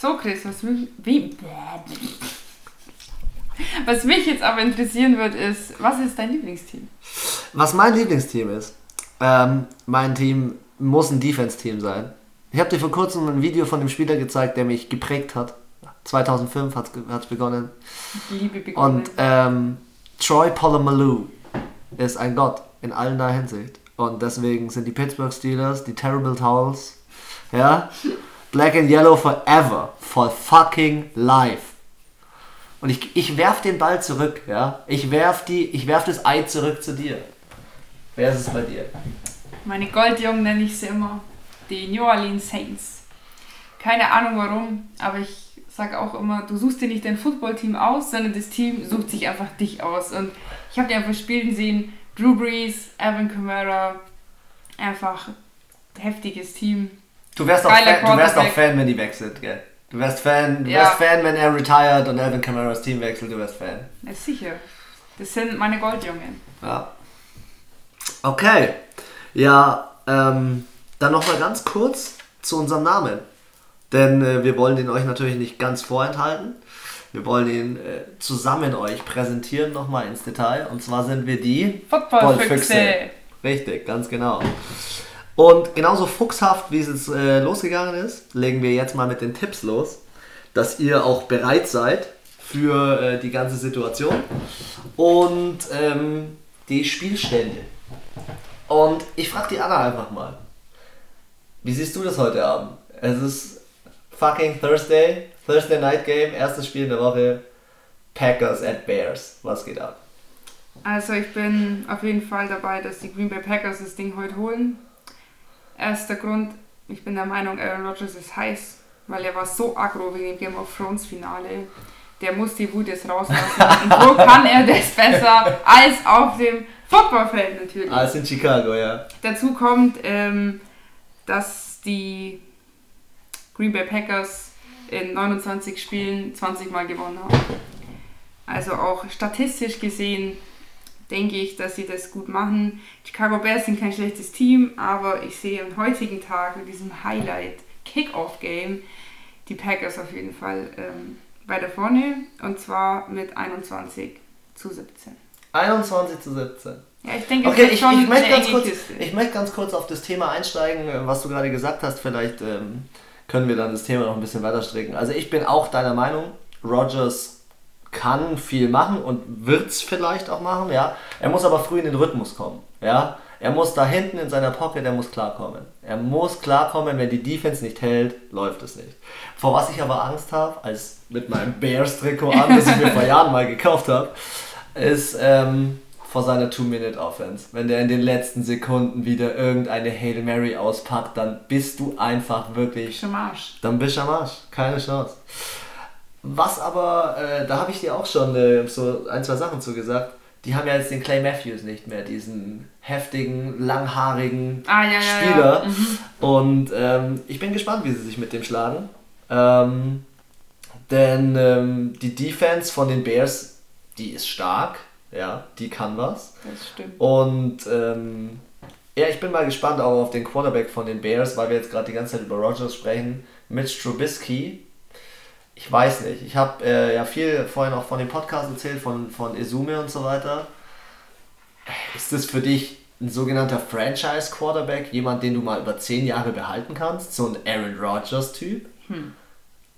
So, Chris, was mich, wie, was mich jetzt aber interessieren wird, ist, was ist dein Lieblingsteam? Was mein Lieblingsteam ist? Ähm, mein Team muss ein Defense-Team sein. Ich habe dir vor kurzem ein Video von dem Spieler gezeigt, der mich geprägt hat. 2005 hat es begonnen. Liebe begonnen. Und ähm, Troy Polamalu ist ein Gott in allerlei Hinsicht. Und deswegen sind die Pittsburgh Steelers, die Terrible Towels, ja, Black and Yellow forever, for fucking life. Und ich, ich werf den Ball zurück, ja. Ich werf, die, ich werf das Ei zurück zu dir. Wer ist es bei dir? Meine Goldjungen nenne ich sie immer. Die New Orleans Saints. Keine Ahnung warum, aber ich sage auch immer, du suchst dir nicht dein Footballteam aus, sondern das Team sucht sich einfach dich aus. Und ich habe die einfach spielen sehen. Drew Brees, Evan Kamara, einfach heftiges Team. Du wärst, auch Fan, du wärst auch Fan, wenn die wechselt, gell? Du wärst Fan, du ja. wärst Fan, wenn er retired und Evan Kamaras Team wechselt, du wärst Fan. Ja, sicher. Das sind meine Goldjungen. Ja. Okay. Ja, ähm, dann nochmal ganz kurz zu unserem Namen. Denn äh, wir wollen ihn euch natürlich nicht ganz vorenthalten. Wir wollen ihn äh, zusammen euch präsentieren nochmal ins Detail. Und zwar sind wir die Footballfüchse. Richtig, ganz genau. Und genauso fuchshaft, wie es äh, losgegangen ist, legen wir jetzt mal mit den Tipps los, dass ihr auch bereit seid für äh, die ganze Situation und ähm, die Spielstände. Und ich frage die Anna einfach mal, wie siehst du das heute Abend? Es ist fucking Thursday, Thursday Night Game, erstes Spiel in der Woche, Packers at Bears. Was geht ab? Also ich bin auf jeden Fall dabei, dass die Green Bay Packers das Ding heute holen. Erster Grund, ich bin der Meinung, Aaron Rodgers ist heiß, weil er war so aggro wegen dem Game of Thrones Finale. Der muss die Wut jetzt rauslassen. Und wo kann er das besser als auf dem Footballfeld natürlich? Als in Chicago, ja. Dazu kommt, ähm, dass die Green Bay Packers in 29 Spielen 20 Mal gewonnen haben. Also auch statistisch gesehen denke ich, dass sie das gut machen. Chicago Bears sind kein schlechtes Team, aber ich sehe am heutigen Tag mit diesem Highlight Kickoff Game die Packers auf jeden Fall ähm, weiter vorne und zwar mit 21 zu 17. 21 zu 17. Ja, ich denke, okay, ich, ich, möchte ganz kurz, ich möchte ganz kurz auf das Thema einsteigen, äh, was du gerade gesagt hast. Vielleicht ähm, können wir dann das Thema noch ein bisschen weiter stricken. Also ich bin auch deiner Meinung, Rogers kann viel machen und wird es vielleicht auch machen, ja. Er muss aber früh in den Rhythmus kommen, ja. Er muss da hinten in seiner Pocket, er muss klarkommen. Er muss klarkommen, wenn die Defense nicht hält, läuft es nicht. Vor was ich aber Angst habe, als mit meinem Bears-Trikot an, das ich mir vor Jahren mal gekauft habe, ist ähm, vor seiner Two-Minute-Offense. Wenn der in den letzten Sekunden wieder irgendeine Hail Mary auspackt, dann bist du einfach wirklich... Am Arsch. Dann bist du am Arsch. Keine Chance. Was aber, äh, da habe ich dir auch schon äh, so ein, zwei Sachen zu gesagt. Die haben ja jetzt den Clay Matthews nicht mehr, diesen heftigen, langhaarigen ah, ja, Spieler. Ja, ja. Mhm. Und ähm, ich bin gespannt, wie sie sich mit dem schlagen. Ähm, denn ähm, die Defense von den Bears, die ist stark. Ja, die kann was. Das stimmt. Und ähm, ja, ich bin mal gespannt auch auf den Quarterback von den Bears, weil wir jetzt gerade die ganze Zeit über Rogers sprechen. Mitch Trubisky ich weiß nicht. Ich habe äh, ja viel vorhin auch von dem Podcast erzählt, von, von Izume und so weiter. Ist das für dich ein sogenannter Franchise-Quarterback, jemand, den du mal über zehn Jahre behalten kannst? So ein Aaron Rodgers-Typ? Hm.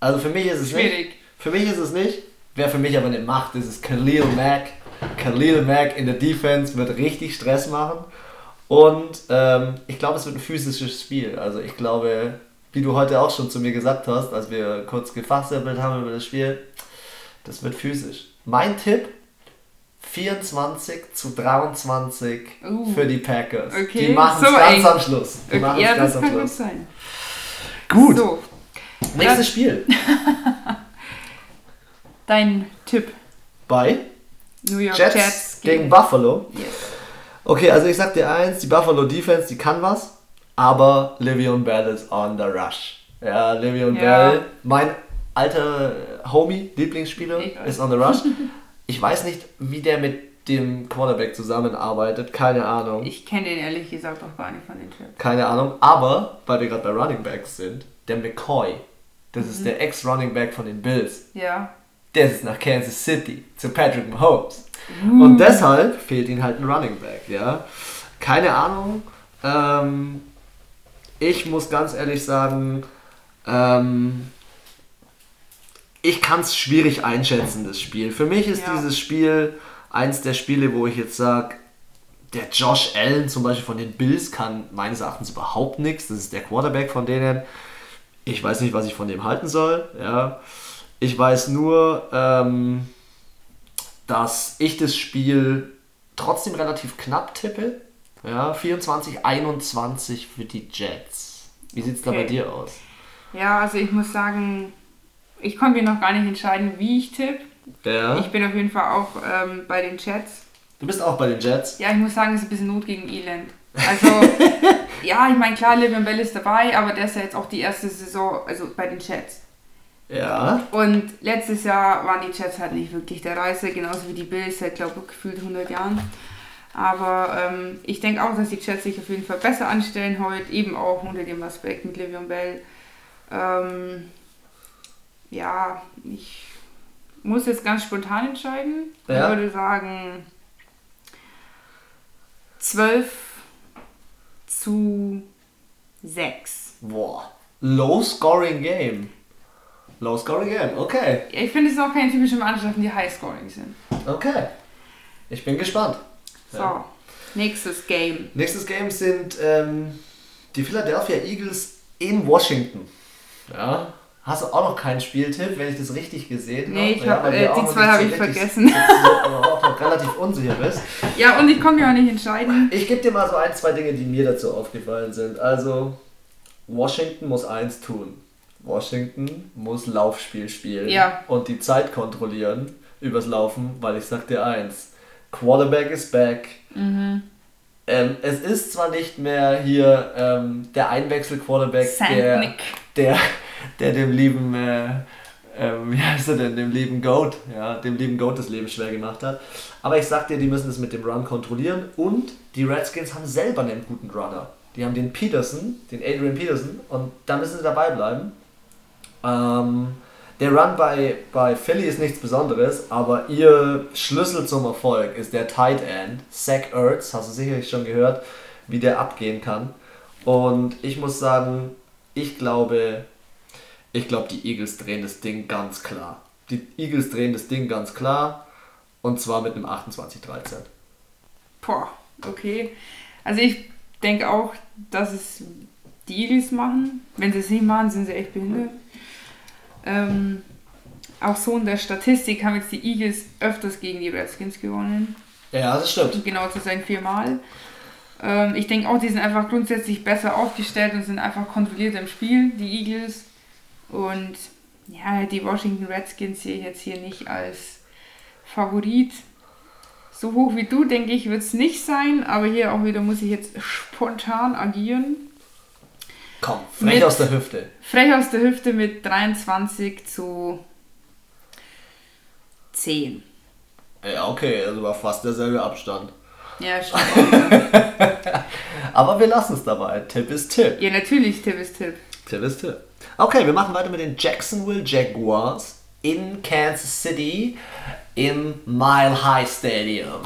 Also für mich ist es Schwierig. nicht. Für mich ist es nicht. Wer für mich aber eine Macht ist, ist Khalil Mack. Khalil Mack in der Defense wird richtig Stress machen. Und ähm, ich glaube, es wird ein physisches Spiel. Also ich glaube, wie du heute auch schon zu mir gesagt hast, als wir kurz gefachsimpelt haben über das Spiel, das wird physisch. Mein Tipp, 24 zu 23 uh, für die Packers. Okay, die machen es so ganz eng. am Schluss. Die okay, machen ja, ganz das am kann Schluss. sein. Gut. So. Nächstes Spiel. Dein Tipp. Bei New York Jets, Jets gegen, gegen Buffalo. Yes. Okay, also ich sag dir eins, die Buffalo Defense, die kann was aber Livion Bell ist on the rush. Ja, Livion ja. Bell, mein alter Homie, Lieblingsspieler, ist on the rush. Ich weiß nicht, wie der mit dem Quarterback zusammenarbeitet, keine Ahnung. Ich kenne den ehrlich gesagt auch gar nicht von den Trips. Keine Ahnung, aber, weil wir gerade bei Running Backs sind, der McCoy, Das mhm. ist der Ex-Running Back von den Bills. Ja. Der ist nach Kansas City zu Patrick Mahomes. Uh. Und deshalb fehlt ihm halt ein Running Back, ja. Keine Ahnung. Ähm, ich muss ganz ehrlich sagen, ähm, ich kann es schwierig einschätzen, das Spiel. Für mich ist ja. dieses Spiel eins der Spiele, wo ich jetzt sage, der Josh Allen zum Beispiel von den Bills kann meines Erachtens überhaupt nichts. Das ist der Quarterback von denen. Ich weiß nicht, was ich von dem halten soll. Ja. Ich weiß nur, ähm, dass ich das Spiel trotzdem relativ knapp tippe. Ja, 24, 21 für die Jets. Wie sieht es okay. da bei dir aus? Ja, also ich muss sagen, ich konnte mir noch gar nicht entscheiden, wie ich tippe. Ja. Ich bin auf jeden Fall auch ähm, bei den Jets. Du bist auch bei den Jets? Ja, ich muss sagen, es ist ein bisschen Not gegen Elend. Also, ja, ich meine, klar, Livian Bell ist dabei, aber der ist ja jetzt auch die erste Saison, also bei den Jets. Ja. Und letztes Jahr waren die Jets halt nicht wirklich der Reise, genauso wie die Bills seit, glaube ich, gefühlt 100 Jahren. Aber ähm, ich denke auch, dass die Jets sich auf jeden Fall besser anstellen heute, eben auch unter dem Aspekt mit Livian Bell. Ähm, ja, ich muss jetzt ganz spontan entscheiden. Ja. Ich würde sagen 12 zu 6. Boah, low scoring game. Low scoring game, okay. Ich finde es auch keine typischen Mannschaften, die high scoring sind. Okay. Ich bin gespannt. So, ja. nächstes Game. Nächstes Game sind ähm, die Philadelphia Eagles in Washington. Ja, Hast du auch noch keinen Spieltipp, wenn ich das richtig gesehen habe? Nee, ich ja, hab, äh, die zwei habe ich vergessen. Aber auch noch relativ unsicher bist. Ja, und ich konnte mir auch nicht entscheiden. Ich gebe dir mal so ein, zwei Dinge, die mir dazu aufgefallen sind. Also, Washington muss eins tun. Washington muss Laufspiel spielen ja. und die Zeit kontrollieren übers Laufen, weil ich sag dir eins, Quarterback is back. Mhm. Ähm, es ist zwar nicht mehr hier ähm, der Einwechsel-Quarterback, der, der, der dem lieben, äh, äh, wie heißt er denn, dem lieben Goat, ja, dem lieben Goat das Leben schwer gemacht hat. Aber ich sag dir, die müssen es mit dem Run kontrollieren und die Redskins haben selber einen guten Runner. Die haben den Peterson, den Adrian Peterson und da müssen sie dabei bleiben. Ähm, der Run bei, bei Philly ist nichts Besonderes, aber ihr Schlüssel zum Erfolg ist der Tight End, Zach Ertz, hast du sicherlich schon gehört, wie der abgehen kann. Und ich muss sagen, ich glaube, ich glaube, die Eagles drehen das Ding ganz klar. Die Eagles drehen das Ding ganz klar und zwar mit einem 28-13. Boah, okay. Also ich denke auch, dass es die Eagles machen. Wenn sie es nicht machen, sind sie echt behindert. Ähm, auch so in der Statistik haben jetzt die Eagles öfters gegen die Redskins gewonnen. Ja, das stimmt. Um genau zu sein, viermal. Ähm, ich denke auch, die sind einfach grundsätzlich besser aufgestellt und sind einfach kontrolliert im Spiel, die Eagles. Und ja, die Washington Redskins sehe ich jetzt hier nicht als Favorit. So hoch wie du, denke ich, wird es nicht sein, aber hier auch wieder muss ich jetzt spontan agieren. Komm, frech mit, aus der Hüfte. Frech aus der Hüfte mit 23 zu 10. Ja, okay, also war fast derselbe Abstand. Ja, stimmt. aber wir lassen es dabei. Tipp ist Tipp. Ja, natürlich, Tipp ist Tipp. Tipp ist Tipp. Okay, wir machen weiter mit den Jacksonville Jaguars in Kansas City im Mile High Stadium.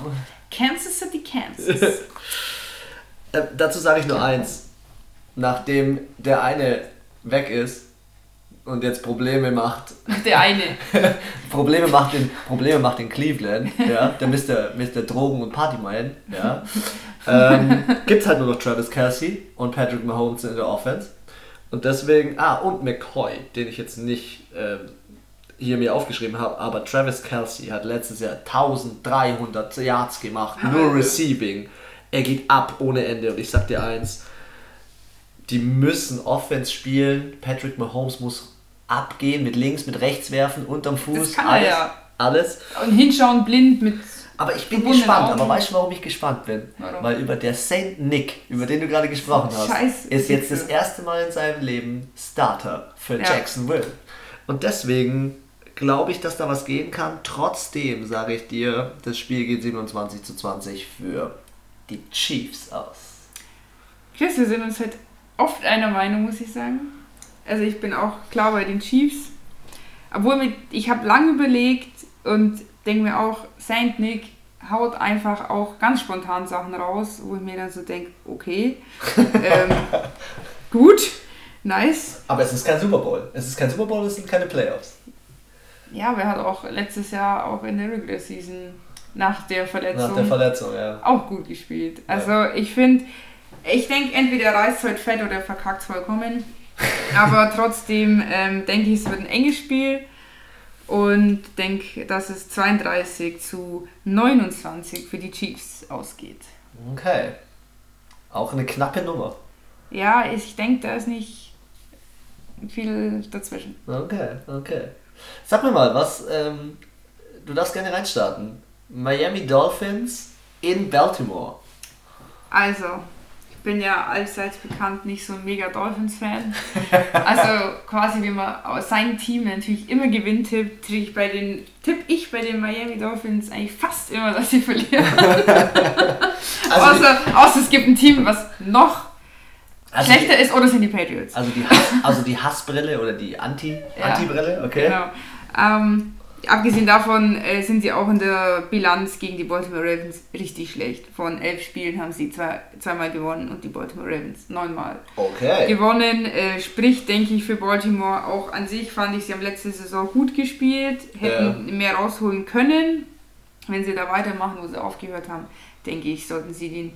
Kansas City, Kansas. äh, dazu sage ich nur eins. Nachdem der eine weg ist und jetzt Probleme macht. Der eine. Probleme macht in, Probleme macht in Cleveland, ja, der Mr. Mr. Drogen- und Partyman, ja. ähm, gibt halt nur noch Travis Kelsey und Patrick Mahomes in der Offense. Und deswegen, ah, und McCoy, den ich jetzt nicht ähm, hier mir aufgeschrieben habe, aber Travis Kelsey hat letztes Jahr 1300 Yards gemacht, nur Receiving. Er geht ab ohne Ende und ich sag dir eins, die müssen Offense spielen. Patrick Mahomes muss abgehen, mit links, mit rechts werfen, unterm Fuß. Das kann alles, er ja. Alles. Und hinschauen blind mit aber ich bin gespannt, aber weißt du, warum ich gespannt bin? Warum? Weil über der Saint Nick, über den du gerade gesprochen hast, Scheiß ist jetzt das erste Mal in seinem Leben Starter für ja. Jacksonville. Und deswegen glaube ich, dass da was gehen kann. Trotzdem sage ich dir, das Spiel geht 27 zu 20 für die Chiefs aus. Chris, wir sind uns halt oft einer Meinung, muss ich sagen. Also ich bin auch klar bei den Chiefs. Obwohl ich habe lange überlegt und denke mir auch, Saint Nick haut einfach auch ganz spontan Sachen raus, wo ich mir dann so denke, okay, ähm, gut, nice. Aber es ist kein Super Bowl. Es ist kein Super Bowl, es sind keine Playoffs. Ja, aber er hat auch letztes Jahr auch in der Regular Season nach der Verletzung, nach der Verletzung ja. auch gut gespielt. Also ja. ich finde, ich denke, entweder reißt heute fett oder verkackt vollkommen. aber trotzdem ähm, denke ich, es wird ein enges Spiel und denke, dass es 32 zu 29 für die Chiefs ausgeht. Okay. Auch eine knappe Nummer. Ja, ich denke, da ist nicht viel dazwischen. Okay, okay. Sag mir mal, was, ähm, du darfst gerne reinstarten. Miami Dolphins in Baltimore. Also, bin ja allseits bekannt nicht so ein mega Dolphins-Fan. Also quasi, wie man sein Team natürlich immer gewinnt, tippt, ich bei den, tipp ich bei den Miami Dolphins eigentlich fast immer, dass sie verlieren. also außer, außer es gibt ein Team, was noch also schlechter die, ist oder sind die Patriots. Also die, Hass, also die Hassbrille oder die Anti, ja, Anti-Brille, okay. Genau. Ähm, Abgesehen davon äh, sind sie auch in der Bilanz gegen die Baltimore Ravens richtig schlecht. Von elf Spielen haben sie zwei, zweimal gewonnen und die Baltimore Ravens neunmal okay. gewonnen. Äh, sprich, denke ich, für Baltimore auch an sich fand ich, sie haben letzte Saison gut gespielt, hätten ja. mehr rausholen können. Wenn sie da weitermachen, wo sie aufgehört haben, denke ich, sollten sie den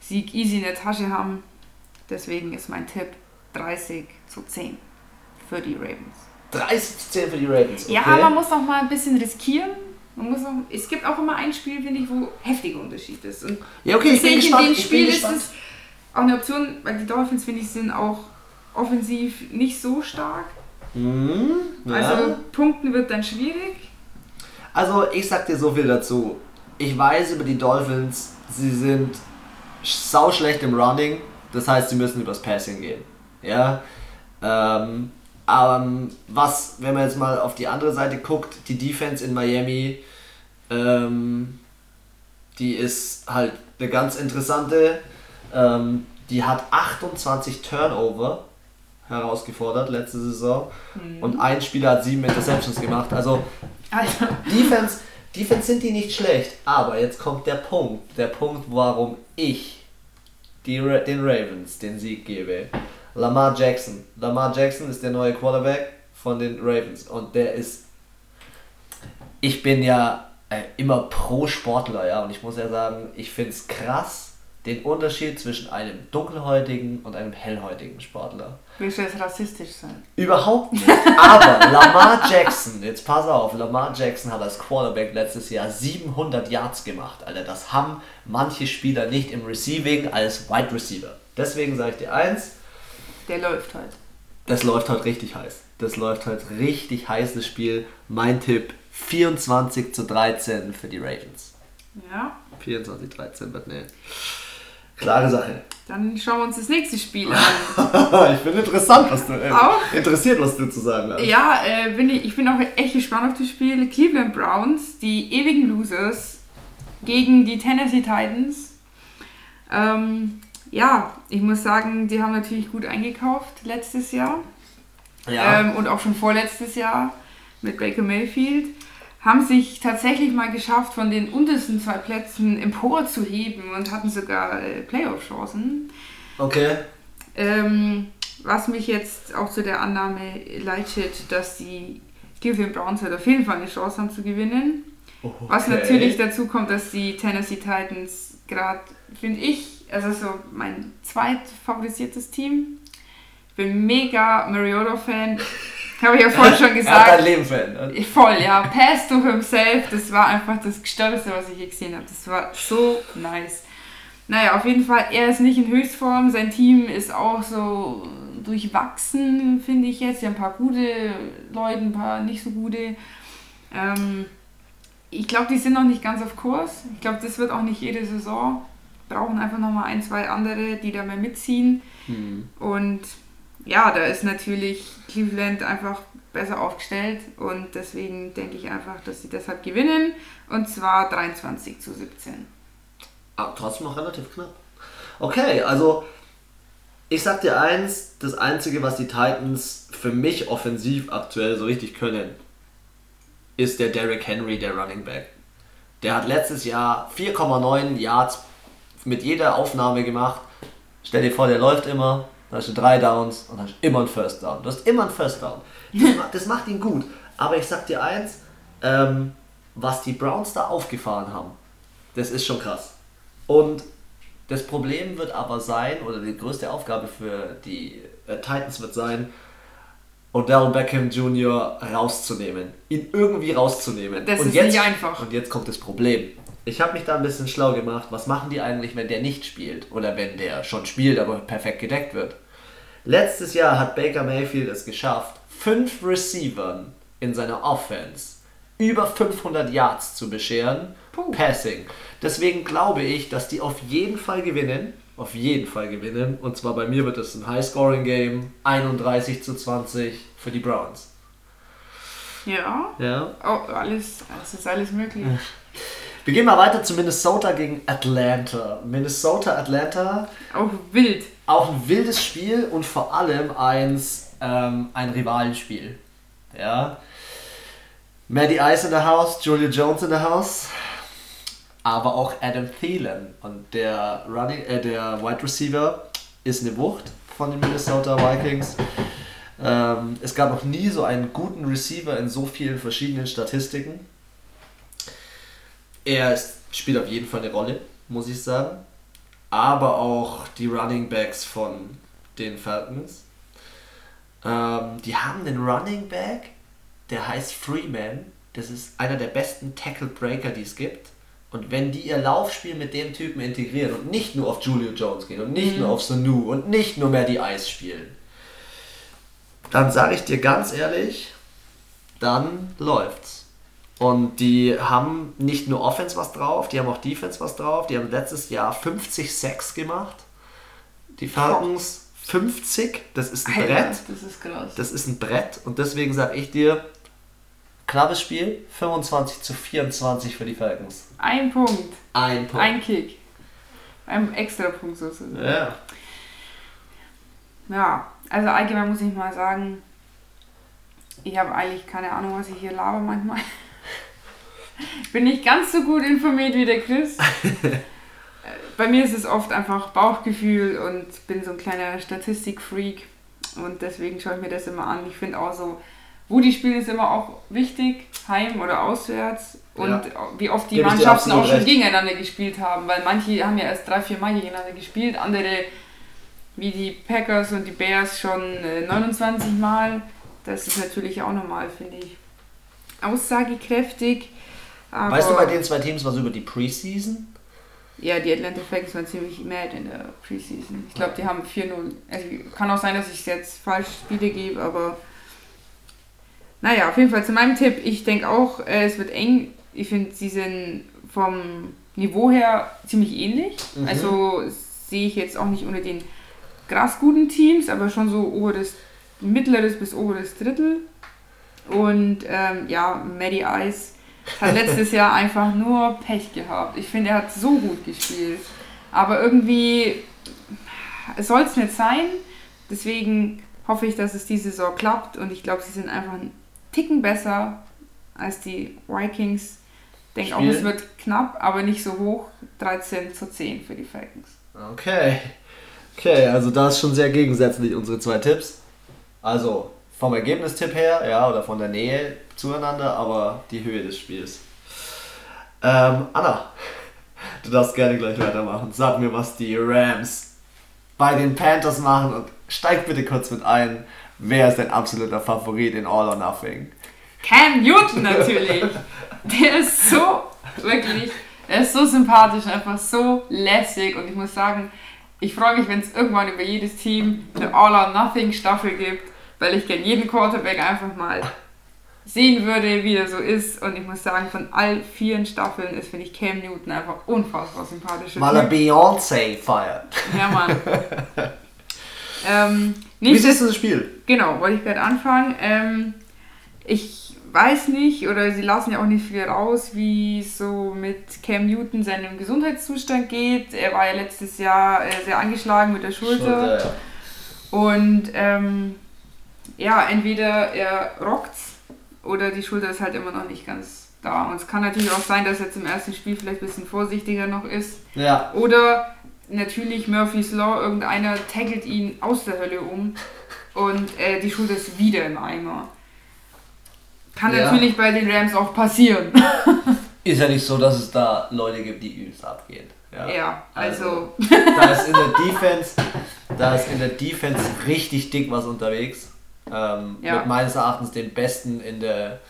Sieg easy in der Tasche haben. Deswegen ist mein Tipp 30 zu 10 für die Ravens. 30 zu 10 für die Ravens. Okay. Ja, man muss auch mal ein bisschen riskieren. Man muss auch, es gibt auch immer ein Spiel, finde ich, wo heftiger Unterschied ist. Und ja, okay, ich bin gespannt. In dem Spiel ist es auch eine Option, weil die Dolphins, finde ich, sind auch offensiv nicht so stark. Mhm, ja. Also Punkten wird dann schwierig. Also ich sag dir so viel dazu. Ich weiß über die Dolphins, sie sind sau schlecht im Running. Das heißt, sie müssen übers Passing gehen. Ja. Ähm, ähm, was, wenn man jetzt mal auf die andere Seite guckt, die Defense in Miami, ähm, die ist halt eine ganz interessante. Ähm, die hat 28 Turnover herausgefordert letzte Saison mhm. und ein Spieler hat sieben Interceptions gemacht. Also Alter. Defense, Defense sind die nicht schlecht, aber jetzt kommt der Punkt, der Punkt, warum ich die, den Ravens den Sieg gebe. Lamar Jackson. Lamar Jackson ist der neue Quarterback von den Ravens und der ist. Ich bin ja äh, immer pro Sportler, ja, und ich muss ja sagen, ich finde es krass, den Unterschied zwischen einem dunkelhäutigen und einem hellhäutigen Sportler. Willst du jetzt rassistisch sein? Überhaupt nicht. Aber Lamar Jackson, jetzt pass auf, Lamar Jackson hat als Quarterback letztes Jahr 700 Yards gemacht, Alter. Das haben manche Spieler nicht im Receiving als Wide Receiver. Deswegen sage ich dir eins, der läuft halt. Das läuft halt richtig heiß. Das läuft halt richtig heißes Spiel. Mein Tipp 24 zu 13 für die Ravens. Ja. 24 13 wird eine klare Sache. Dann schauen wir uns das nächste Spiel an. ich bin interessant, was du äh, auch, interessiert, was du zu sagen hast. Ja, äh, bin ich, ich bin auch echt gespannt auf das Spiel. Cleveland Browns, die ewigen Losers gegen die Tennessee Titans. Ähm, ja, ich muss sagen, die haben natürlich gut eingekauft letztes Jahr. Ja. Ähm, und auch schon vorletztes Jahr mit Baker Mayfield. Haben sich tatsächlich mal geschafft, von den untersten zwei Plätzen empor zu heben und hatten sogar äh, Playoff-Chancen. Okay. Ähm, was mich jetzt auch zu der Annahme leitet, dass die Cleveland Browns halt auf jeden Fall eine Chance haben zu gewinnen. Okay. Was natürlich dazu kommt, dass die Tennessee Titans gerade, finde ich, also so mein zweitfavorisiertes Team. Ich bin mega Mariota-Fan. Habe ich ja vorhin schon gesagt. er hat Leben verändert. Voll, ja. Pass to himself, das war einfach das Gestörteste, was ich je gesehen habe. Das war so nice. Naja, auf jeden Fall, er ist nicht in Höchstform. Sein Team ist auch so durchwachsen, finde ich jetzt. Ja, ein paar gute Leute, ein paar nicht so gute. Ähm, ich glaube, die sind noch nicht ganz auf Kurs. Ich glaube, das wird auch nicht jede Saison brauchen einfach nochmal ein, zwei andere, die da mehr mitziehen. Mhm. Und ja, da ist natürlich Cleveland einfach besser aufgestellt und deswegen denke ich einfach, dass sie deshalb gewinnen und zwar 23 zu 17. Aber trotzdem noch relativ knapp. Okay, also Ich sag dir eins, das Einzige, was die Titans für mich offensiv aktuell so richtig können, ist der Derrick Henry, der Running Back. Der hat letztes Jahr 4,9 Yards mit jeder Aufnahme gemacht. Stell dir vor, der läuft immer, dann hast du drei Downs und dann hast du immer ein First Down. Du hast immer ein First Down. Das, macht, das macht ihn gut. Aber ich sag dir eins, ähm, was die Browns da aufgefahren haben, das ist schon krass. Und das Problem wird aber sein, oder die größte Aufgabe für die äh, Titans wird sein, Odell Beckham Jr. rauszunehmen. Ihn irgendwie rauszunehmen. Das und ist jetzt, nicht einfach. Und jetzt kommt das Problem. Ich habe mich da ein bisschen schlau gemacht. Was machen die eigentlich, wenn der nicht spielt? Oder wenn der schon spielt, aber perfekt gedeckt wird? Letztes Jahr hat Baker Mayfield es geschafft, fünf Receivern in seiner Offense über 500 Yards zu bescheren. Puh. Passing. Deswegen glaube ich, dass die auf jeden Fall gewinnen. Auf jeden Fall gewinnen. Und zwar bei mir wird es ein High-Scoring-Game. 31 zu 20 für die Browns. Ja. Ja. Oh, alles, es ist alles möglich. Wir gehen mal weiter zu Minnesota gegen Atlanta. Minnesota, Atlanta. Auch wild. Auch ein wildes Spiel und vor allem eins, ähm, ein Rivalenspiel. Ja. Maddie Ice in the house, Julia Jones in the house, aber auch Adam Thielen. Und der, Running, äh, der Wide Receiver ist eine Wucht von den Minnesota Vikings. Ähm, es gab noch nie so einen guten Receiver in so vielen verschiedenen Statistiken. Er ist, spielt auf jeden Fall eine Rolle, muss ich sagen. Aber auch die Running Backs von den Falcons. Ähm, die haben einen Running Back, der heißt Freeman. Das ist einer der besten Tackle Breaker, die es gibt. Und wenn die ihr Laufspiel mit dem Typen integrieren und nicht nur auf Julio Jones gehen und nicht mhm. nur auf Sanu und nicht nur mehr die Eis spielen, dann sage ich dir ganz ehrlich, dann läuft's. Und die haben nicht nur Offense was drauf, die haben auch Defense was drauf. Die haben letztes Jahr 50 Sacks gemacht. Die Falcons 50, das ist ein Alter, Brett. Das ist krass. Das ist ein Brett und deswegen sage ich dir, Knappes Spiel, 25 zu 24 für die Falcons. Ein Punkt. Ein Punkt. Ein Kick. Ein extra Punkt sozusagen. Ja. Ja, also allgemein muss ich mal sagen, ich habe eigentlich keine Ahnung, was ich hier laber manchmal. Ich bin nicht ganz so gut informiert wie der Chris. Bei mir ist es oft einfach Bauchgefühl und bin so ein kleiner Statistikfreak und deswegen schaue ich mir das immer an. Ich finde auch so, wo die spielen, ist immer auch wichtig, heim oder auswärts. Und ja. wie oft die Gebe Mannschaften auch schon recht. gegeneinander gespielt haben, weil manche haben ja erst drei, vier Mal gegeneinander gespielt, andere wie die Packers und die Bears schon äh, 29 Mal. Das ist natürlich auch normal, finde ich. Aussagekräftig. Weißt du bei den zwei Teams was über die Preseason? Ja, die Atlanta Falcons waren ziemlich mad in der Preseason. Ich glaube, die haben 4-0. Also kann auch sein, dass ich es jetzt falsch wiedergebe, aber naja, auf jeden Fall zu meinem Tipp. Ich denke auch, äh, es wird eng. Ich finde, sie sind vom Niveau her ziemlich ähnlich. Mhm. Also sehe ich jetzt auch nicht unter den grasguten Teams, aber schon so oberes, mittleres bis oberes Drittel. Und ähm, ja, Maddie Ice hat letztes Jahr einfach nur Pech gehabt. Ich finde, er hat so gut gespielt. Aber irgendwie soll es nicht sein. Deswegen hoffe ich, dass es diese Saison klappt. Und ich glaube, sie sind einfach ein Ticken besser als die Vikings. Ich denke auch, es wird knapp, aber nicht so hoch. 13 zu 10 für die Falcons. Okay. Okay, also da ist schon sehr gegensätzlich unsere zwei Tipps. Also vom Ergebnistipp her, ja, oder von der Nähe zueinander, aber die Höhe des Spiels. Ähm, Anna, du darfst gerne gleich weitermachen. Sag mir, was die Rams bei den Panthers machen und steig bitte kurz mit ein. Wer ist dein absoluter Favorit in All or Nothing? Cam Newton natürlich. Der ist so, wirklich, er ist so sympathisch, einfach so lässig und ich muss sagen, ich freue mich, wenn es irgendwann über jedes Team eine All or Nothing Staffel gibt, weil ich gerne jeden Quarterback einfach mal sehen würde, wie er so ist. Und ich muss sagen, von all vielen Staffeln ist, finde ich, Cam Newton einfach unfassbar sympathisch. Weil er Beyoncé feiert. Ja, Mann. ähm, nicht, Wie siehst du das Spiel? Genau, wollte ich gerade anfangen. Ähm, ich weiß nicht, oder sie lassen ja auch nicht viel raus, wie es so mit Cam Newton seinem Gesundheitszustand geht. Er war ja letztes Jahr äh, sehr angeschlagen mit der Schulter. Schulter ja. Und ähm, ja, entweder er rockt's oder die Schulter ist halt immer noch nicht ganz da. Und es kann natürlich auch sein, dass er zum ersten Spiel vielleicht ein bisschen vorsichtiger noch ist. Ja. Oder natürlich Murphy's Law, irgendeiner tackelt ihn aus der Hölle um und äh, die Schulter ist wieder im Eimer. Kann ja. natürlich bei den Rams auch passieren. ist ja nicht so, dass es da Leute gibt, die übelst abgehen. Ja, ja also. also da ist in der Defense, da ist in der Defense richtig dick was unterwegs. Ähm, ja. Mit meines Erachtens den besten in der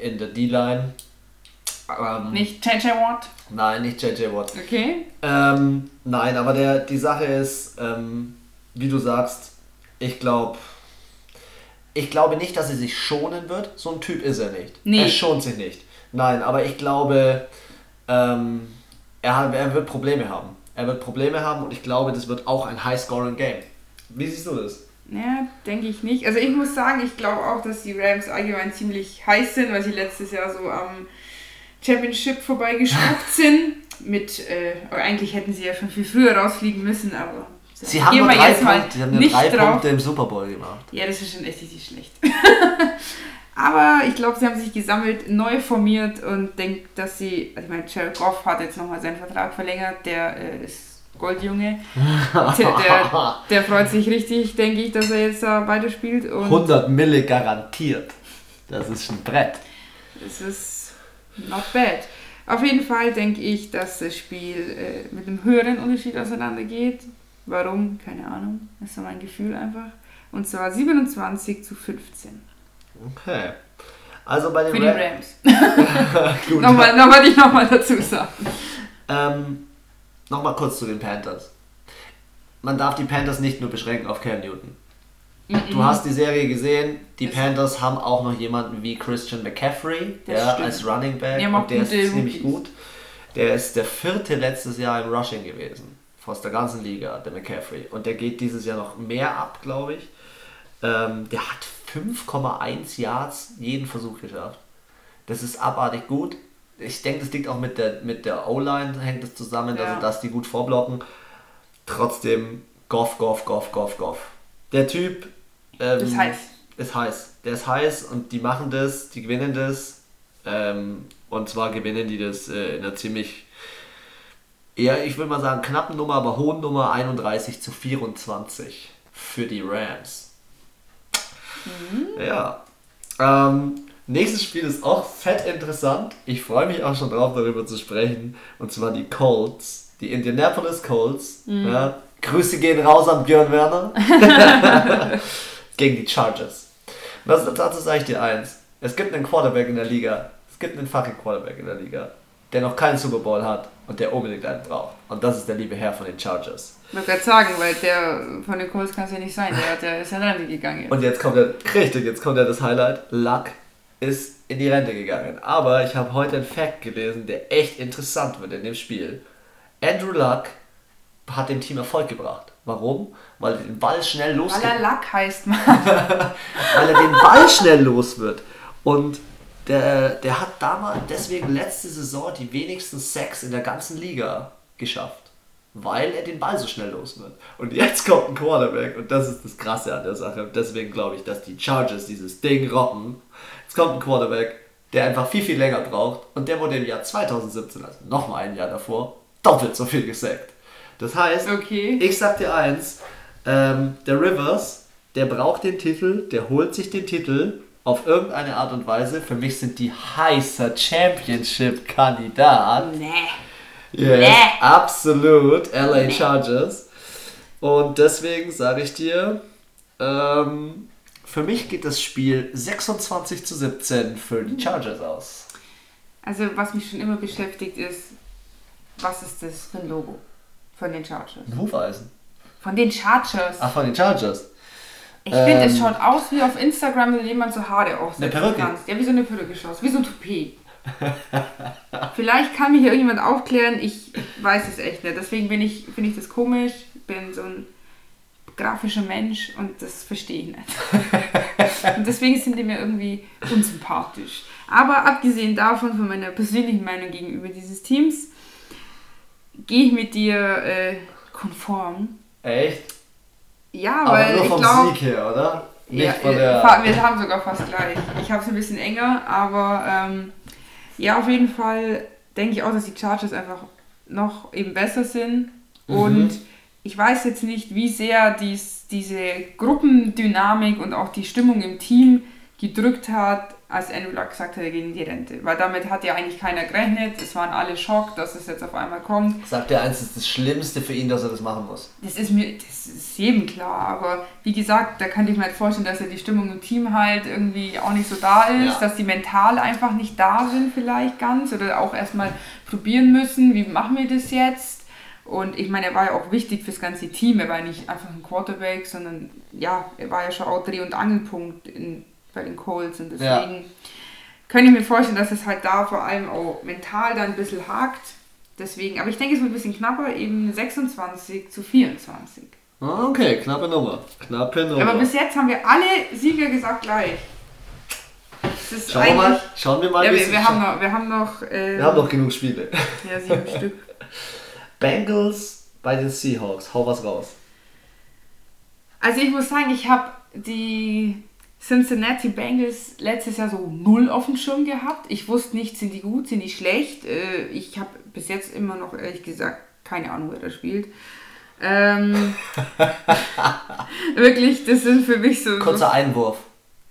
in der D-Line. Ähm, nicht JJ Watt? Nein, nicht JJ Watt. Okay. Ähm, nein, aber der, die Sache ist, ähm, wie du sagst, ich glaube, ich glaube nicht, dass er sich schonen wird. So ein Typ ist er nicht. Nee. Er schont sich nicht. Nein, aber ich glaube, ähm, er, er wird Probleme haben. Er wird Probleme haben und ich glaube, das wird auch ein High-Scoring-Game. Wie siehst du das? Ja, denke ich nicht. Also ich muss sagen, ich glaube auch, dass die Rams allgemein ziemlich heiß sind, weil sie letztes Jahr so am Championship vorbeigeschraubt sind. Mit, äh, eigentlich hätten sie ja schon viel früher rausfliegen müssen, aber Sie haben, nur drei, Punkte, sie haben nur drei Punkte im Super Bowl gemacht. Ja, das ist schon echt richtig schlecht. Aber ich glaube, sie haben sich gesammelt, neu formiert und denkt, dass sie, also ich meine, Jared Goff hat jetzt nochmal seinen Vertrag verlängert, der äh, ist Goldjunge. der, der, freut sich richtig, denke ich, dass er jetzt da weiterspielt. Und 100 Mille garantiert. Das ist ein Brett. Das ist not bad. Auf jeden Fall denke ich, dass das Spiel äh, mit einem höheren Unterschied auseinandergeht. Warum? Keine Ahnung. Das ist so mein Gefühl einfach. Und zwar 27 zu 15. Okay. Also bei den Für die Rams. Gut. nochmal, noch wollte ich nochmal dazu sagen. Ähm, nochmal kurz zu den Panthers. Man darf die Panthers nicht nur beschränken auf Cam Newton. Du hast die Serie gesehen, die das Panthers haben auch noch jemanden wie Christian McCaffrey, der als Running Back und der ist ziemlich gut. Der ist der vierte letztes Jahr im Rushing gewesen aus der ganzen Liga, der McCaffrey. Und der geht dieses Jahr noch mehr ab, glaube ich. Ähm, der hat 5,1 Yards jeden Versuch geschafft. Das ist abartig gut. Ich denke, das liegt auch mit der, mit der O-Line, hängt das zusammen, ja. also dass die gut vorblocken. Trotzdem Goff, Goff, Goff, Goff, Goff. Der Typ ähm, ist heiß. Ist heiß. Der ist heiß und die machen das, die gewinnen das. Ähm, und zwar gewinnen die das äh, in einer ziemlich eher, ich würde mal sagen, knappen Nummer, aber hohen Nummer 31 zu 24 für die Rams. Mhm. Ja. Ähm, nächstes Spiel ist auch fett interessant. Ich freue mich auch schon drauf, darüber zu sprechen. Und zwar die Colts, die Indianapolis Colts. Mhm. Ja. Grüße gehen raus an Björn Werner. Gegen die Chargers. Was, dazu sage ich dir eins. Es gibt einen Quarterback in der Liga. Es gibt einen fucking Quarterback in der Liga der noch keinen Super Bowl hat und der unbedingt einen braucht. Und das ist der liebe Herr von den Chargers. Ich wollte gerade sagen, weil der von den Colts kann es ja nicht sein. Der, der ist ja Rente gegangen. Und jetzt kommt der, richtig, jetzt kommt ja das Highlight. Luck ist in die Rente gegangen. Aber ich habe heute einen Fact gelesen, der echt interessant wird in dem Spiel. Andrew Luck hat dem Team Erfolg gebracht. Warum? Weil er den Ball schnell los Weil er Luck heißt, man. Weil er den Ball schnell los wird. Und der, der hat damals deswegen letzte Saison die wenigsten Sacks in der ganzen Liga geschafft. Weil er den Ball so schnell los wird. Und jetzt kommt ein Quarterback und das ist das Krasse an der Sache. Und deswegen glaube ich, dass die Chargers dieses Ding rocken. Jetzt kommt ein Quarterback, der einfach viel, viel länger braucht und der wurde im Jahr 2017, also nochmal ein Jahr davor, doppelt so viel gesackt. Das heißt, okay. ich sag dir eins, ähm, der Rivers, der braucht den Titel, der holt sich den Titel auf irgendeine Art und Weise. Für mich sind die heißer Championship-Kandidat. Nee. Yes, nee. absolut. LA nee. Chargers. Und deswegen sage ich dir, ähm, für mich geht das Spiel 26 zu 17 für die Chargers aus. Also, was mich schon immer beschäftigt ist, was ist das für ein Logo von den Chargers? Ein Hufeisen. Von den Chargers. Ach, von den Chargers. Ich ähm, finde, es schaut aus wie auf Instagram, wenn jemand so Haare aufsetzt. Eine Perücke? Kannst. Ja, wie so eine Perücke schaust, wie so ein Toupet. Vielleicht kann mich hier irgendjemand aufklären, ich weiß es echt nicht. Deswegen bin ich, finde ich das komisch, bin so ein grafischer Mensch und das verstehe ich nicht. und deswegen sind die mir irgendwie unsympathisch. Aber abgesehen davon, von meiner persönlichen Meinung gegenüber dieses Teams, gehe ich mit dir äh, konform. Echt? Ja, Aber weil nur vom ich glaub, Sieg her, oder? Nicht ja, von der... Wir haben sogar fast gleich. Ich habe es ein bisschen enger, aber ähm, ja, auf jeden Fall denke ich auch, dass die Chargers einfach noch eben besser sind. Mhm. Und ich weiß jetzt nicht, wie sehr dies, diese Gruppendynamik und auch die Stimmung im Team gedrückt hat, als Andrew Luck gesagt hat, er geht in die Rente. Weil damit hat ja eigentlich keiner gerechnet. Es waren alle schockt, dass es jetzt auf einmal kommt. Sagt er eins, ist das Schlimmste für ihn, dass er das machen muss. Das ist mir, das ist jedem klar. Aber wie gesagt, da kann ich mir halt vorstellen, dass ja die Stimmung im Team halt irgendwie auch nicht so da ist, ja. dass die mental einfach nicht da sind vielleicht ganz oder auch erstmal probieren müssen, wie machen wir das jetzt? Und ich meine, er war ja auch wichtig fürs ganze Team. Er war ja nicht einfach ein Quarterback, sondern ja, er war ja schon auch Dreh- und Angelpunkt in bei den Colts und deswegen ja. könnte ich mir vorstellen, dass es halt da vor allem auch mental dann ein bisschen hakt. Deswegen, aber ich denke, es wird ein bisschen knapper, eben 26 zu 24. Ah, okay, knappe Nummer. Knappe Nummer. Aber bis jetzt haben wir alle Sieger gesagt gleich. Schauen wir mal, schauen wir mal. Ja, wir, wir, haben noch, wir haben noch. Äh, wir haben noch genug Spiele. Ja, sieben Stück. Bengals bei den Seahawks. Hau was raus. Also ich muss sagen, ich habe die Cincinnati Bengals letztes Jahr so null auf dem Schirm gehabt. Ich wusste nicht, sind die gut, sind die schlecht. Äh, ich habe bis jetzt immer noch ehrlich gesagt keine Ahnung, wer da spielt. Ähm, wirklich, das sind für mich so. Kurzer Einwurf.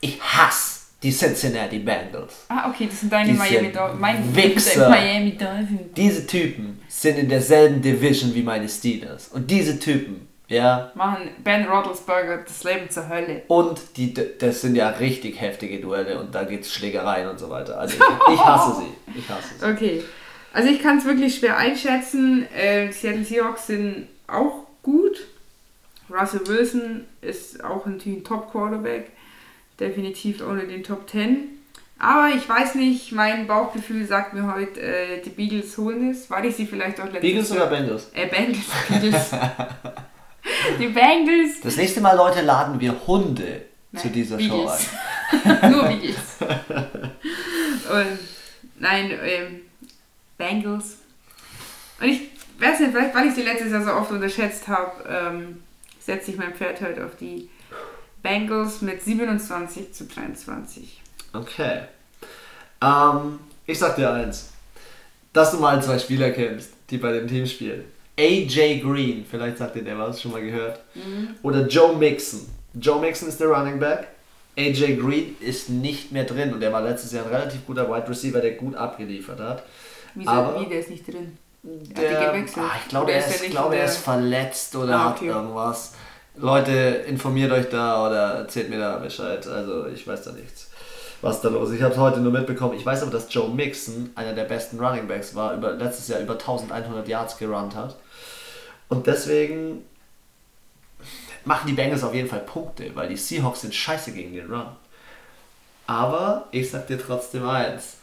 Ich hasse die Cincinnati Bengals. Ah, okay, das sind deine Diese Miami Dolphins. Wichser. Miami Dolphins. Diese Typen sind in derselben Division wie meine Steelers. Und diese Typen ja. Machen Ben Roethlisberger das Leben zur Hölle. Und die, das sind ja richtig heftige Duelle und da geht es Schlägereien und so weiter. Also ich, ich, hasse sie. Ich hasse sie. Okay. Also ich kann es wirklich schwer einschätzen. Äh, Seattle Seahawks sind auch gut. Russell Wilson ist auch ein Top-Quarterback. Definitiv ohne den Top 10. Aber ich weiß nicht, mein Bauchgefühl sagt mir heute, äh, die Beagles holen es, weil ich sie vielleicht auch letztes Beagles oder Bengals? Äh, Bengals. Beagles. Die Bengals. Das nächste Mal, Leute, laden wir Hunde nein, zu dieser Show ein. Nur Beagles. Und nein, ähm, Bengals. Und ich weiß nicht, vielleicht, weil ich sie letztes Jahr so oft unterschätzt habe, ähm, setze ich mein Pferd heute auf die Bengals mit 27 zu 23. Okay. Ähm, ich sag dir eins. Dass du mal zwei Spieler kennst, die bei dem Team spielen. AJ Green, vielleicht sagt ihr der was, schon mal gehört. Mhm. Oder Joe Mixon. Joe Mixon ist der Running Back. AJ Green ist nicht mehr drin und er war letztes Jahr ein relativ guter Wide Receiver, der gut abgeliefert hat. Wieso, Aber wie, der ist nicht drin? Der, ah, ich glaube, er, ist, glaub, er ist verletzt oder ah, okay. hat irgendwas. Leute, informiert euch da oder erzählt mir da Bescheid. Also ich weiß da nichts was da los ist. Ich habe es heute nur mitbekommen. Ich weiß aber, dass Joe Mixon einer der besten Running Backs war, über, letztes Jahr über 1100 Yards gerannt hat. Und deswegen machen die Bengals auf jeden Fall Punkte, weil die Seahawks sind scheiße gegen den Run. Aber ich sag dir trotzdem eins.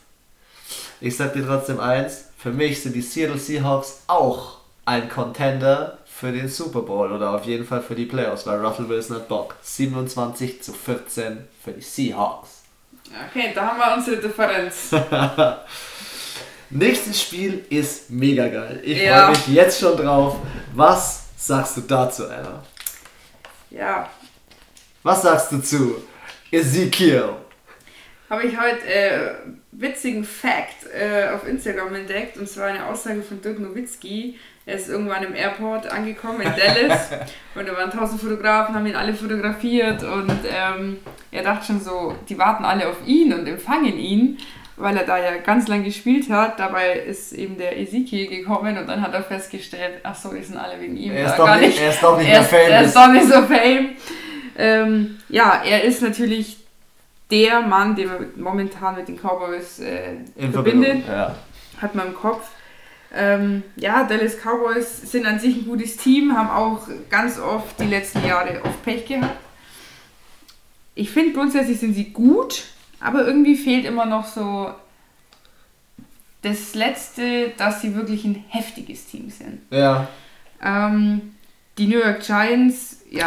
Ich sag dir trotzdem eins. Für mich sind die Seattle Seahawks auch ein Contender für den Super Bowl oder auf jeden Fall für die Playoffs, weil Russell Wilson hat Bock. 27 zu 14 für die Seahawks. Okay, da haben wir unsere Differenz. Nächstes Spiel ist mega geil. Ich ja. freue mich jetzt schon drauf. Was sagst du dazu, Anna? Ja. Was sagst du zu Ezekiel? Habe ich heute äh, witzigen Fact äh, auf Instagram entdeckt und zwar eine Aussage von Dirk Nowitzki. Er ist irgendwann im Airport angekommen in Dallas und da waren tausend Fotografen, haben ihn alle fotografiert und ähm, er dachte schon so, die warten alle auf ihn und empfangen ihn weil er da ja ganz lang gespielt hat. Dabei ist eben der Ezekiel gekommen und dann hat er festgestellt, ach so, die sind alle wegen ihm. Er ist, doch nicht, er ist doch nicht mehr Fame. Er ist doch nicht so Fame. Ähm, ja, er ist natürlich der Mann, den man momentan mit den Cowboys äh, verbindet. Ja. Hat man im Kopf. Ähm, ja, Dallas Cowboys sind an sich ein gutes Team, haben auch ganz oft die letzten Jahre oft Pech gehabt. Ich finde grundsätzlich sind sie gut, aber irgendwie fehlt immer noch so das Letzte, dass sie wirklich ein heftiges Team sind. Ja. Ähm, die New York Giants, ja.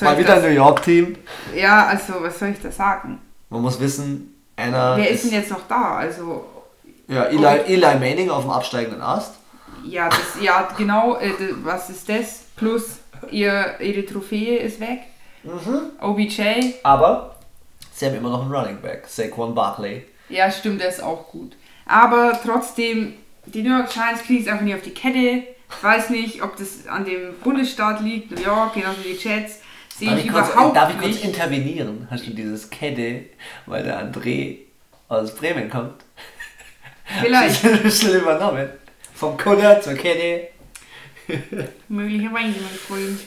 Mal wieder ein New York-Team. Ja, also was soll ich da sagen? Man muss wissen, einer. Wer ist, ist denn jetzt noch da? Also. Ja, Eli, Eli Manning auf dem absteigenden Ast. Ja, das, ja genau. Äh, was ist das? Plus Ihr, ihre Trophäe ist weg. Mhm. OBJ. Aber sie haben immer noch einen Running Back, Saquon Barkley. Ja, stimmt, der ist auch gut. Aber trotzdem, die New York Giants kriegen es einfach nicht auf die Kette. Ich weiß nicht, ob das an dem Bundesstaat liegt, New York, genauso wie die Jets. Sehe Darf ich ich, kurz, überhaupt darf ich nicht. kurz intervenieren? Hast du dieses Kette, weil der André aus Bremen kommt? Vielleicht, ist schon übernommen. Vom Kutter zur Kette. möglicherweise, mein Freund.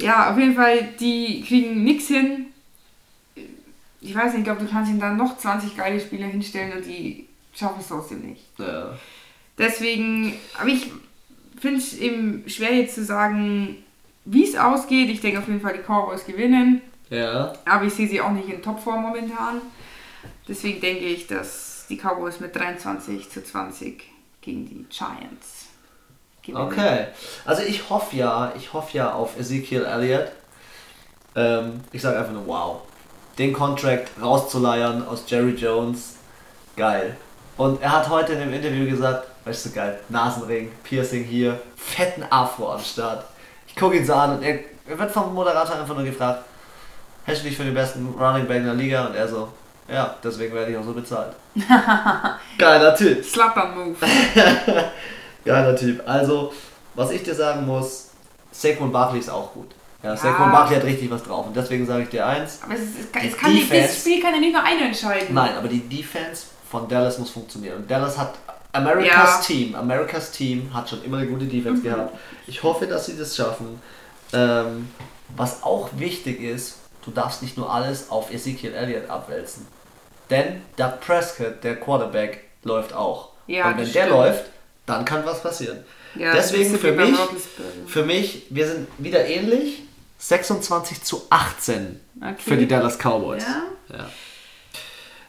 Ja, auf jeden Fall, die kriegen nichts hin. Ich weiß nicht, ich glaube, du kannst ihnen dann noch 20 geile Spieler hinstellen und die schaffen es trotzdem nicht. Ja. Deswegen, aber ich finde es eben schwer jetzt zu sagen, wie es ausgeht. Ich denke auf jeden Fall, die Cowboys gewinnen. ja. Aber ich sehe sie auch nicht in Topform momentan. Deswegen denke ich, dass die Cowboys mit 23 zu 20 gegen die Giants gewinnen. Okay. Also ich hoffe ja, ich hoffe ja auf Ezekiel Elliott. Ähm, ich sage einfach nur wow. Den Contract rauszuleiern aus Jerry Jones. Geil. Und er hat heute in dem Interview gesagt, weißt du geil, Nasenring, Piercing hier, fetten Afro am Start. Ich gucke ihn so an und er, er wird vom Moderator einfach nur gefragt, hältst du dich für den besten Running Back in der Liga? Und er so, ja, deswegen werde ich auch so bezahlt. Geiler Typ. Slapper-Move. Geiler Typ. Also, was ich dir sagen muss, Saquon Barkley ist auch gut. Ja, Ja. Saquon Barkley hat richtig was drauf. Und deswegen sage ich dir eins. Aber es, ist, es, kann- es kann nicht, Defense- dieses Spiel kann ja nicht nur einer entscheiden. Nein, aber die Defense von Dallas muss funktionieren. Und Dallas hat Americas Ja. Team. Americas Team hat schon immer eine gute Defense Mhm. gehabt. Ich hoffe, dass sie das schaffen. Ähm, was auch wichtig ist, du darfst nicht nur alles auf Ezekiel Elliott abwälzen. Denn Doug Prescott, der Quarterback, läuft auch. Ja, Und wenn der läuft, dann kann was passieren. Ja, Deswegen für mich, für mich, wir sind wieder ähnlich. 26 zu 18 Okay. für die Dallas Cowboys. Ja, Ja.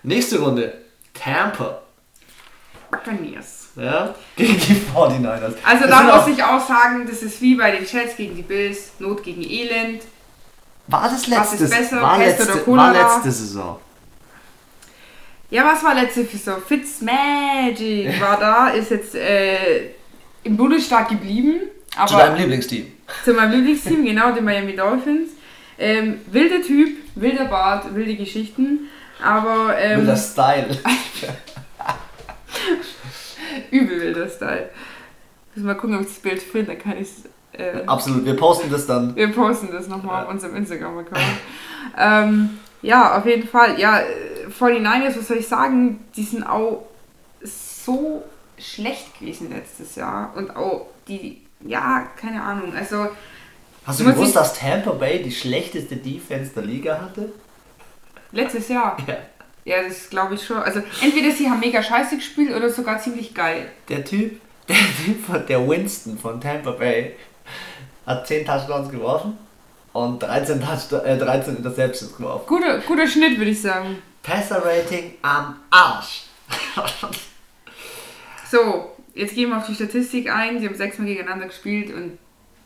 Nächste Runde. Tampa. Buccaneers. Ja? Gegen die 49ers. Also Das da muss auch- ich auch sagen, das ist wie bei den Jets gegen die Bills, Not gegen Elend. War das Was letzte, ist besser, war, Pest letzte, oder war letzte Saison. Ja, was war letzte Saison? Fitzmagic war da, ist jetzt äh, im Bundesstaat geblieben. Aber Zu deinem Lieblingsteam. zu meinem Lieblingsteam, genau, den Miami Dolphins. Ähm, wilder Typ, wilder Bart, wilde Geschichten. Aber ähm, Wilder Style. übel wilder Style. Muss mal gucken, ob ich das Bild finde, dann kann ich es. Äh, Absolut. Wir posten das dann. Wir posten das nochmal Ja. auf unserem Instagram-Account. ähm, ja, auf jeden Fall. Ja, äh, 49ers, was soll ich sagen, die sind auch so schlecht gewesen letztes Jahr. Und auch die, ja, keine Ahnung. Also, Hast du gewusst, dass Tampa Bay die schlechteste Defense der Liga hatte? letztes Jahr. Ja. Ja, das glaube ich schon. Also, entweder sie haben mega scheiße gespielt oder sogar ziemlich geil. Der Typ, der Typ von der Winston von Tampa Bay hat 10 Touchdowns geworfen und 13, Touchdown, äh, 13 Interceptions geworfen. Guter, guter Schnitt, würde ich sagen. Passer Rating am Arsch. So, jetzt gehen wir auf die Statistik ein. Sie haben sechsmal gegeneinander gespielt und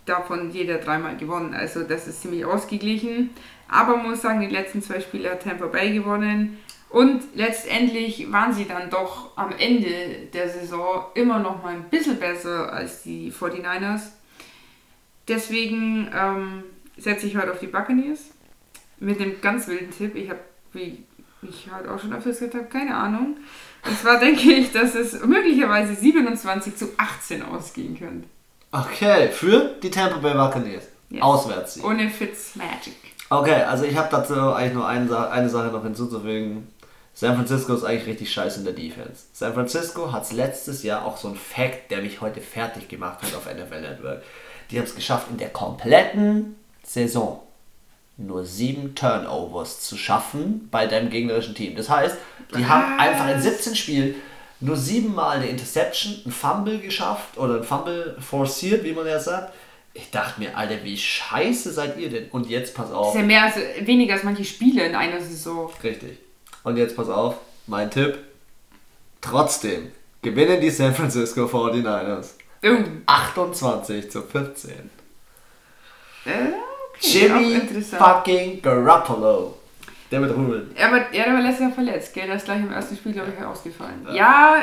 davon jeder dreimal gewonnen. Also das ist ziemlich ausgeglichen. Aber man muss sagen, die letzten zwei Spiele hat Tampa Bay gewonnen. Und letztendlich waren sie dann doch am Ende der Saison immer noch mal ein bisschen besser als die 49ers. Deswegen ähm, setze ich heute auf die Buccaneers. Mit einem ganz wilden Tipp. Ich habe, wie ich heute auch schon öfters gesagt habe, keine Ahnung. Und zwar denke ich, dass es möglicherweise 27 zu 18 ausgehen könnte. Okay, für die Tampa Bay Buccaneers. Yes. Auswärts. Ohne Fitzmagic. Okay, also ich habe dazu eigentlich nur eine, eine Sache noch hinzuzufügen. San Francisco ist eigentlich richtig scheiße in der Defense. San Francisco hat letztes Jahr auch so ein Fact, der mich heute fertig gemacht hat auf NFL Network. Die haben es geschafft, in der kompletten Saison nur sieben Turnovers zu schaffen bei deinem gegnerischen Team. Das heißt, die haben Was? einfach in 17 Spielen nur siebenmal eine Interception, ein Fumble geschafft oder ein Fumble forciert, wie man ja sagt. Ich dachte mir, Alter, wie scheiße seid ihr denn? Und jetzt pass Das auf. ist ja mehr als, weniger als manche Spiele in einer Saison. Richtig. Und jetzt pass auf, mein Tipp. Trotzdem gewinnen die San Francisco 49ers. Boom. 28 zu 14. Äh, okay, Jimmy fucking Garoppolo. Der mit Rudeln. Ja, aber ja, der war letztes Jahr verletzt, gell? Der ist gleich im ersten Spiel, glaube ich, ausgefallen. Ja,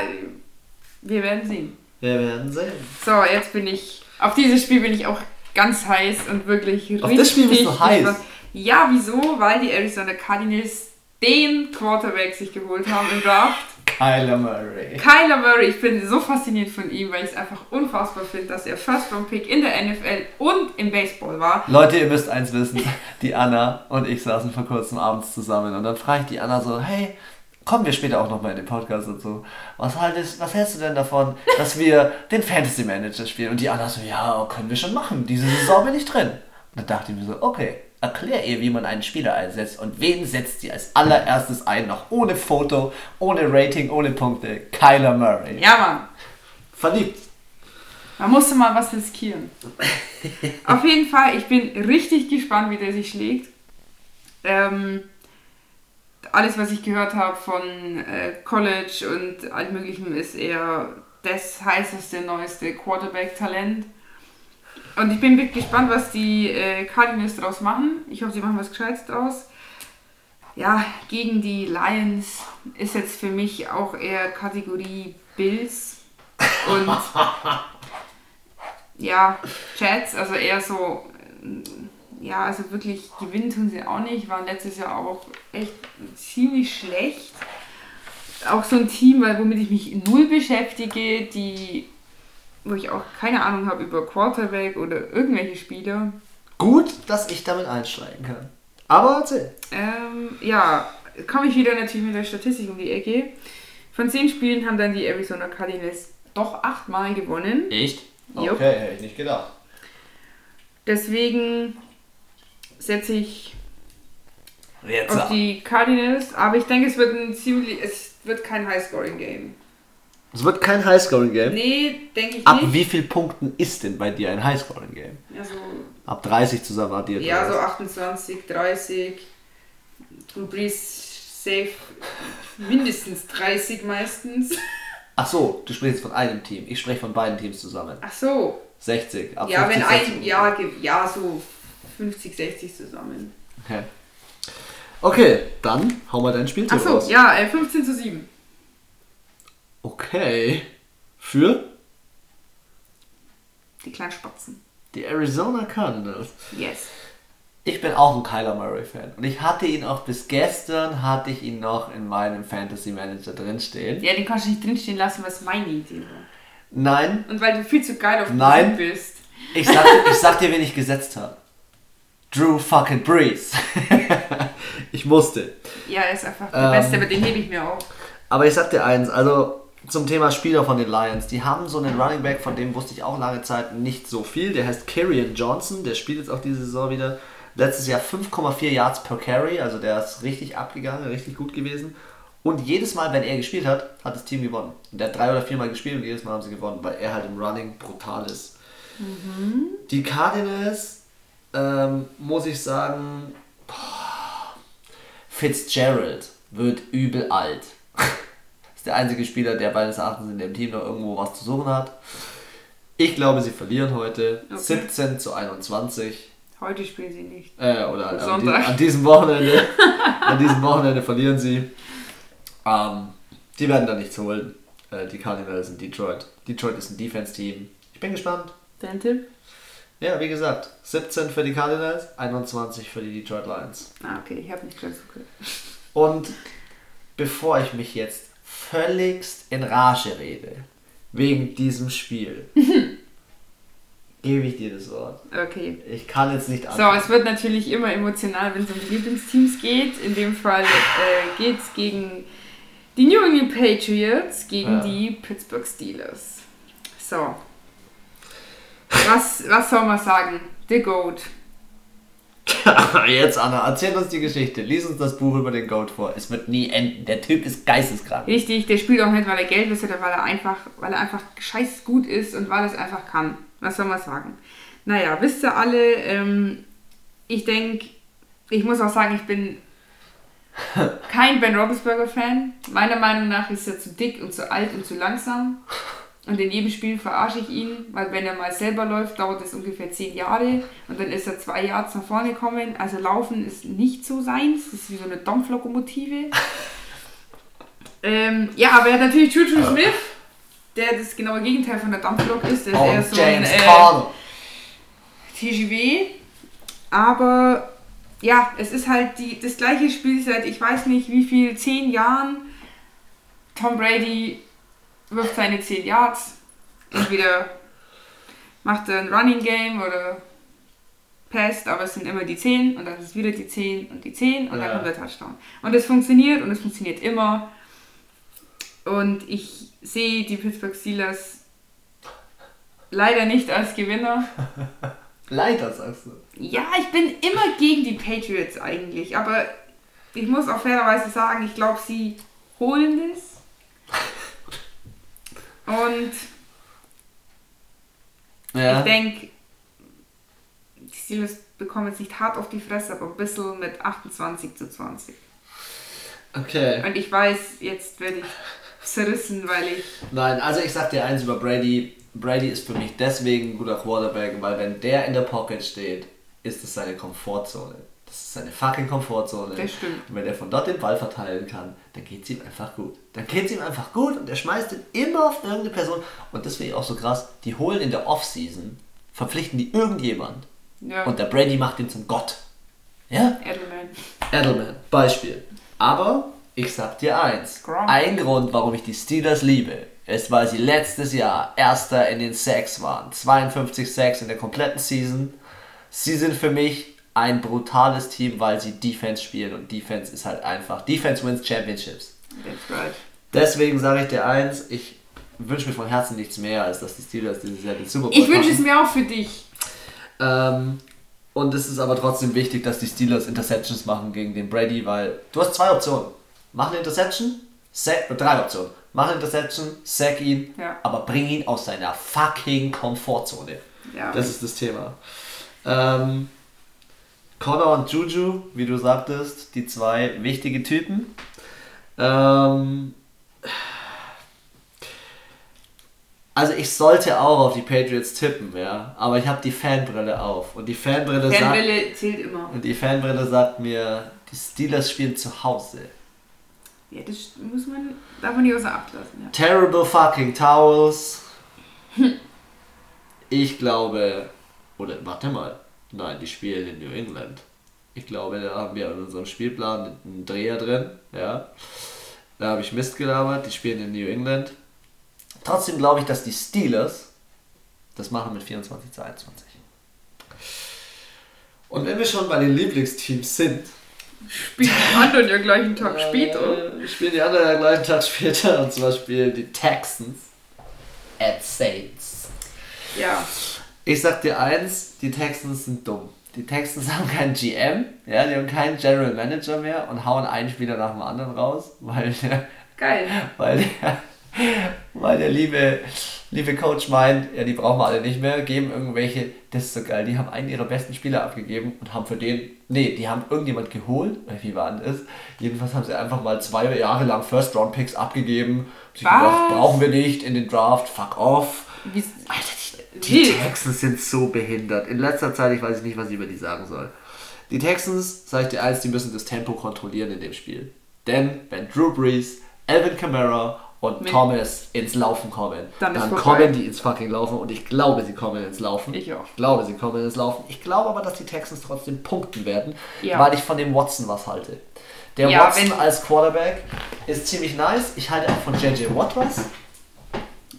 wir werden sehen. Wir werden sehen. So, jetzt bin ich. Auf dieses Spiel bin ich auch ganz heiß und wirklich Auf richtig. Das Spiel bist du heiß. Ja, wieso? Weil die Arizona Cardinals den Quarterback sich geholt haben im Draft. Kyler Murray. Kyler Murray, ich bin so fasziniert von ihm, weil ich es einfach unfassbar finde, dass er First Round Pick in der NFL und im Baseball war. Leute, ihr müsst eins wissen, die Anna und ich saßen vor kurzem abends zusammen und dann frage ich die Anna so, hey, kommen wir später auch nochmal in den Podcast dazu. Was, haltest, was hältst du denn davon, dass wir den Fantasy Manager spielen? Und die Anna so, ja, können wir schon machen, diese Saison bin ich drin. Und dann dachte ich mir so, okay, erklär ihr, wie man einen Spieler einsetzt und wen setzt sie als allererstes ein, noch ohne Foto, ohne Rating, ohne Punkte. Kyler Murray. Ja, Mann. Verliebt. Man musste mal was riskieren. Auf jeden Fall, ich bin richtig gespannt, wie der sich schlägt. Ähm, alles, was ich gehört habe von äh, College und allem Möglichen, ist eher das heißeste, neueste Quarterback-Talent. Und ich bin wirklich gespannt, was die äh, Cardinals daraus machen. Ich hoffe, sie machen was Gescheites draus. Ja, gegen die Lions ist jetzt für mich auch eher Kategorie Bills und ja, Jets, also eher so, äh, ja, also wirklich gewinnen tun sie auch nicht, waren letztes Jahr auch echt ziemlich schlecht. Auch so ein Team, womit ich mich null beschäftige, die wo ich auch keine Ahnung habe über Quarterback oder irgendwelche Spieler. Gut, dass ich damit einsteigen kann. Aber erzähl. Ähm, ja, komme ich wieder natürlich mit der Statistik um die Ecke. Von zehn Spielen haben dann die Arizona Cardinals doch achtmal gewonnen. Echt? Okay, Jupp. hätte ich nicht gedacht. Deswegen setze ich Jetzt auf die Cardinals, aber ich denke, es wird ein ziemlich, es wird kein High-Scoring-Game. Es wird kein Highscoring-Game. Nee, denke ich Ab nicht. wie vielen Punkten ist denn bei dir ein Highscoring-Game? Ja, so Ab 30 zu erwartiert. Ja, so 28, 30. Du Brees safe mindestens 30 meistens. Ach so, du sprichst von einem Team. Ich spreche von beiden Teams zusammen. Ach so. 60. Ab ja, 50, wenn ein, ja, ja, so 50, 60 zusammen. Okay. Okay, dann hau mal dein Spieltipp Ach so, raus. ja, 15 äh, zu 7. Okay. Für? Die kleinen Spatzen. Die Arizona Cardinals. Yes. Ich bin auch ein Kyler Murray Fan und ich hatte ihn auch bis gestern hatte ich ihn noch in meinem Fantasy Manager drinstehen. Ja, den kannst du nicht drinstehen lassen, was meine Idee war. Nein. Und weil du viel zu geil auf Nein. bist. Ich sag, ich sag dir, wen ich gesetzt habe. Drew fucking Breeze. ich musste. Ja, er ist einfach der ähm, Beste, aber den hebe ich mir auch. Aber ich sag dir eins, also zum Thema Spieler von den Lions. Die haben so einen Running Back, von dem wusste ich auch lange Zeit nicht so viel. Der heißt Kyrian Johnson, der spielt jetzt auch diese Saison wieder. Letztes Jahr 5,4 Yards per Carry, also der ist richtig abgegangen, richtig gut gewesen. Und jedes Mal, wenn er gespielt hat, hat das Team gewonnen. Und der hat drei oder viermal gespielt und jedes Mal haben sie gewonnen, weil er halt im Running brutal ist. Mhm. Die Cardinals, ähm, muss ich sagen, boah, Fitzgerald wird übel alt der einzige Spieler, der meines Erachtens in dem Team noch irgendwo was zu suchen hat. Ich glaube, sie verlieren heute okay. 17 zu 21. Heute spielen sie nicht. Äh, oder an, die, an, diesem Wochenende. an diesem Wochenende verlieren sie. Ähm, die werden da nichts holen. Äh, die Cardinals in Detroit. Detroit ist ein Defense-Team. Ich bin gespannt. Dein Tipp? Ja, wie gesagt, 17 für die Cardinals, 21 für die Detroit Lions. Ah, okay, ich habe nicht ganz so gehört. Und bevor ich mich jetzt völligst in Rage rede, wegen diesem Spiel, gebe ich dir das Wort. Okay. Ich kann jetzt nicht anfangen. So, es wird natürlich immer emotional, wenn es um Lieblingsteams geht. In dem Fall äh, geht es gegen die New England Patriots, gegen ja. die Pittsburgh Steelers. So. Was, was soll man sagen? The GOAT. Jetzt, Anna, erzähl uns die Geschichte. Lies uns das Buch über den Goat vor. Es wird nie enden. Der Typ ist geisteskrank. Richtig, der spielt auch nicht, weil er Geld ist, sondern weil er einfach, weil er einfach scheiß gut ist und weil er es einfach kann. Was soll man sagen? Naja, wisst ihr alle, ähm, ich denke, ich muss auch sagen, ich bin kein Ben Roethlisberger-Fan. Meiner Meinung nach ist er zu dick und zu alt und zu langsam. Und in jedem Spiel verarsche ich ihn, weil wenn er mal selber läuft, dauert es ungefähr zehn Jahre und dann ist er zwei Jahre nach vorne gekommen. Also Laufen ist nicht so seins, das ist wie so eine Dampflokomotive. ähm, ja, aber er hat natürlich Juju Smith, der das genaue Gegenteil von der Dampflok ist. Der ist eher so James ein, äh, TGW, aber ja, es ist halt die, das gleiche Spiel seit ich weiß nicht wie viel, zehn Jahren. Tom Brady wirft seine 10 Yards. Entweder macht er ein Running Game oder passt, aber es sind immer die 10 und dann ist es wieder die 10 und die 10 und ja. dann kommt der Touchdown. Und es funktioniert und es funktioniert immer. Und ich sehe die Pittsburgh Steelers leider nicht als Gewinner. leider, sagst du. Ja, ich bin immer gegen die Patriots eigentlich, aber ich muss auch fairerweise sagen, ich glaube, sie holen es. Und ja. ich denke, die Steelers bekommen jetzt nicht hart auf die Fresse, aber ein bisschen mit 28 zu 20. Okay. Und ich weiß, jetzt werde ich zerrissen, weil ich. Nein, also ich sag dir eins über Brady. Brady ist für mich deswegen ein guter Quarterback, weil wenn der in der Pocket steht, ist es seine Komfortzone. Das ist seine fucking Komfortzone. Das stimmt. Und wenn er von dort den Ball verteilen kann, dann geht es ihm einfach gut. Dann geht es ihm einfach gut und er schmeißt ihn immer auf irgendeine Person. Und das finde ich auch so krass. Die holen in der Offseason, verpflichten die irgendjemand. Ja. Und der Brady macht ihn zum Gott. Ja? Edelman. Edelman, Beispiel. Aber ich sag dir eins. Gronk. Ein Grund, warum ich die Steelers liebe, ist, weil sie letztes Jahr Erster in den Sacks waren. 52 Sacks in der kompletten Season. Sie sind für mich ein brutales Team, weil sie Defense spielen und Defense ist halt einfach. Defense wins Championships. That's right. Deswegen sage ich dir eins, ich wünsche mir von Herzen nichts mehr, als dass die Steelers dieses Jahr den Super Bowl Ich wünsche es mir auch für dich. Ähm, und es ist aber trotzdem wichtig, dass die Steelers Interceptions machen gegen den Brady, weil du hast zwei Optionen. Mach eine Interception, sack, drei Optionen. Mach eine Interception, sack ihn, ja. aber bring ihn aus seiner fucking Komfortzone. Ja. Das ist das Thema. Ähm, Connor und Juju, wie du sagtest, die zwei wichtige Typen. Ähm, also ich sollte auch auf die Patriots tippen, ja, aber ich habe die Fanbrille auf und die Fanbrille, Fanbrille sagt, zählt immer. Und die Fanbrille sagt mir, die Steelers spielen zu Hause. Ja, das muss man, darf man nicht außer Acht lassen. Ja. Terrible fucking Towels. ich glaube, oder warte mal, Nein, die spielen in New England. Ich glaube, da haben wir in unserem Spielplan einen Dreher drin. Ja. Da habe ich Mist gelabert. Die spielen in New England. Trotzdem glaube ich, dass die Steelers das machen mit 24 zu 21. Und wenn wir schon bei den Lieblingsteams sind. Spielen die anderen ja gleichen Tag äh, später. Spielen die anderen ja gleichen Tag später. Und zwar spielen die Texans at Saints. Ja. Ich sag dir eins, die Texans sind dumm. Die Texans haben keinen GM, ja, die haben keinen General Manager mehr und hauen einen Spieler nach dem anderen raus, weil der, Geil. Weil der, weil der liebe, liebe Coach meint, ja, die brauchen wir alle nicht mehr, geben irgendwelche, das ist so geil, die haben einen ihrer besten Spieler abgegeben und haben für den, nee, die haben irgendjemand geholt, wie war denn das? Jedenfalls haben sie einfach mal zwei Jahre lang First Round Picks abgegeben. Sie gedacht, brauchen wir nicht in den Draft, fuck off. Wie, Alter, die Texans sind so behindert. In letzter Zeit, ich weiß nicht, was ich über die sagen soll. Die Texans, sag ich dir eins, die müssen das Tempo kontrollieren in dem Spiel. Denn wenn Drew Brees, Alvin Kamara und Mit Thomas ins Laufen kommen, dann, dann kommen die ins fucking Laufen und ich glaube, sie kommen ins Laufen. Ich auch. Ich glaube, sie kommen ins Laufen. Ich glaube aber, dass die Texans trotzdem punkten werden, ja. weil ich von dem Watson was halte. Der ja, Watson als Quarterback ist ziemlich nice. Ich halte auch von JJ Watt was.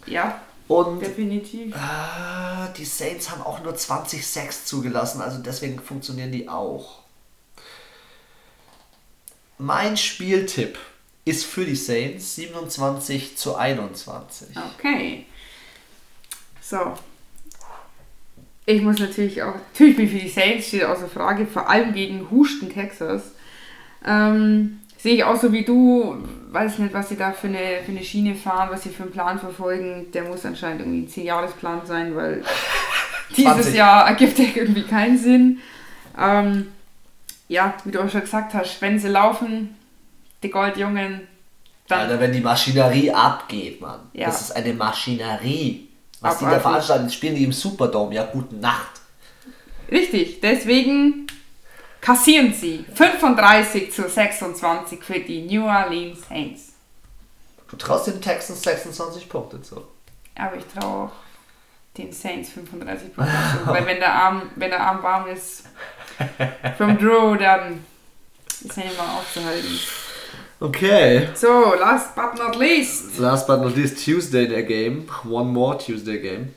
Ja. Und Definitiv. Äh, die Saints haben auch nur 20 Sacks zugelassen, also deswegen funktionieren die auch. Mein Spieltipp ist für die Saints 27 zu 21. Okay. So. Ich muss natürlich auch, natürlich bin für die Saints, steht außer Frage, vor allem gegen Husten, Texas. Ähm, sehe ich auch so wie du, weiß nicht, was sie da für eine, für eine Schiene fahren, was sie für einen Plan verfolgen. Der muss anscheinend irgendwie ein 10-Jahres-Plan sein, weil dieses Jahr ergibt der irgendwie keinen Sinn. Ähm, ja, wie du auch schon gesagt hast, wenn sie laufen, die Goldjungen, dann. Alter, wenn die Maschinerie abgeht, Mann. Ja. Das ist eine Maschinerie. Was Abartig. die da veranstalten, spielen die im Superdome. Ja, gute Nacht. Richtig, deswegen kassieren sie 35 zu 26 für die New Orleans Saints. Du traust den Texans 26 Punkte zu. Aber ich traue den Saints 35 Punkte. Weil wenn der, Arm, wenn der Arm warm ist vom Drew, dann ist er nicht mal aufzuhalten. Okay. So, last but not least. Last but not least, Tuesday der Game. One more Tuesday Game.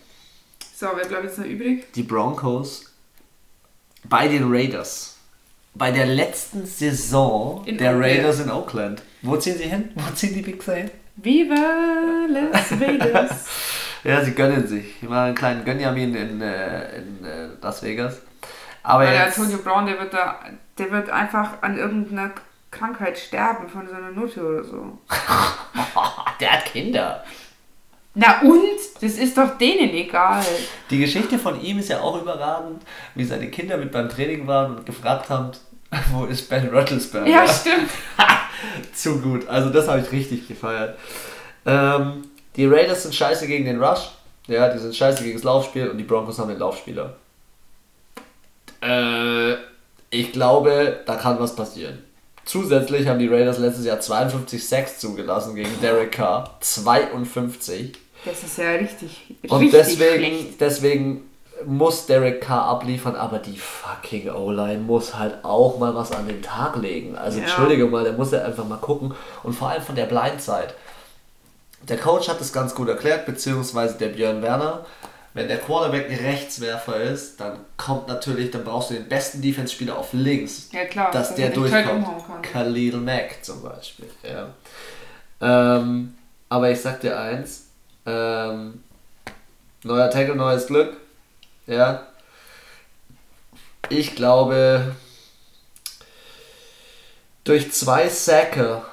So, wer bleibt jetzt noch übrig? Die Broncos bei den Raiders. Bei der letzten Saison in der Oakland. Raiders in Oakland. Wo ziehen sie hin? Wo ziehen die Pixel hin? Viva Las Vegas! ja, sie gönnen sich. Ich mache einen kleinen Gönjamin in, äh, in äh, Las Vegas. Aber der Antonio Brown, der wird da, der wird einfach an irgendeiner Krankheit sterben von so einer Nutte oder so. der hat Kinder. Na und? Das ist doch denen egal. Die Geschichte von ihm ist ja auch überragend, wie seine Kinder mit beim Training waren und gefragt haben, wo ist Ben Roethlisberger? Ja, stimmt. Zu gut. Also das habe ich richtig gefeiert. Ähm, die Raiders sind scheiße gegen den Rush. Ja, die sind scheiße gegen das Laufspiel und die Broncos haben den Laufspieler. Äh, ich glaube, da kann was passieren. Zusätzlich haben die Raiders letztes Jahr 52 Sacks zugelassen gegen Derek Carr. 52. Das ist ja richtig, richtig Und deswegen, schlecht. deswegen muss Derek Carr abliefern, aber die fucking O-Line muss halt auch mal was an den Tag legen. Also ja. entschuldige mal, der muss ja einfach mal gucken. Und vor allem von der Blindside. Der Coach hat es ganz gut erklärt, beziehungsweise der Björn Werner. Wenn der Quarterback ein Rechtswerfer ist, dann kommt natürlich, dann brauchst du den besten Defense-Spieler auf links, ja, klar, dass der durchkommt. Khalil Mack zum Beispiel. Ja. Ähm, aber ich sag dir eins, ähm, neuer Tackle, neues Glück. Ja. Ich glaube, durch zwei Sacker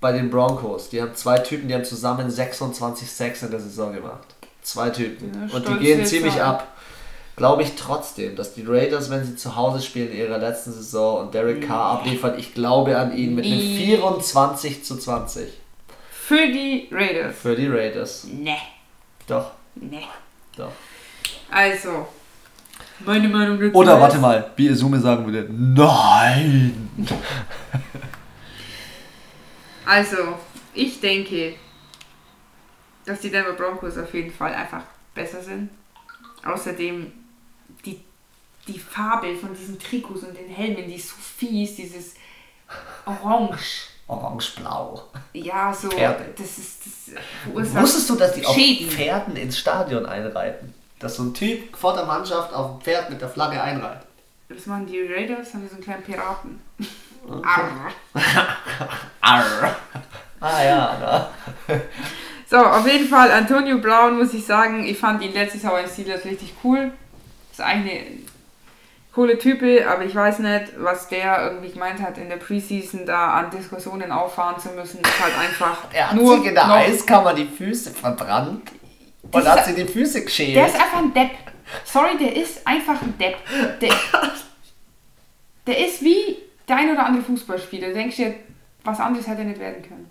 bei den Broncos, die haben zwei Typen, die haben zusammen 26 Sacks in der Saison gemacht. Zwei Typen. Ja, und die gehen ziemlich sein. ab. Glaube ich trotzdem, dass die Raiders, wenn sie zu Hause spielen in ihrer letzten Saison und Derek Carr abliefert, ich glaube an ihn mit einem 24 zu 20. Für die Raiders. Für die Raiders. Ne. Doch. Ne. Doch. Also, meine Meinung dazu. Oder warte mal, wie Isume sagen würde, nein! also, ich denke, dass die Denver Broncos auf jeden Fall einfach besser sind. Außerdem die, die Farbe von diesen Trikots und den Helmen, die ist so fies, dieses Orange. Orange-blau. Ja, so. Pferde. Das ist das Wusstest du, dass die auch Pferden ins Stadion einreiten? Dass so ein Typ vor der Mannschaft auf dem Pferd mit der Flagge einreitet. Das machen die Raiders, haben die so einen kleinen Piraten. Okay. Arr. Arr. Ah ja, da. So, auf jeden Fall, Antonio Brown muss ich sagen, ich fand ihn letztes Jahr in Steelers richtig cool. Ist eigentlich eine coole Type, aber ich weiß nicht, was der irgendwie gemeint hat, in der Preseason da an Diskussionen auffahren zu müssen. Ist halt einfach. Er hat nur sich in der Eiskammer die Füße verbrannt und hat sie die Füße geschält. Der ist einfach ein Depp. Sorry, der ist einfach ein Depp. Der, der ist wie der ein oder andere Fußballspieler. Du denkst dir, was anderes hätte er nicht werden können.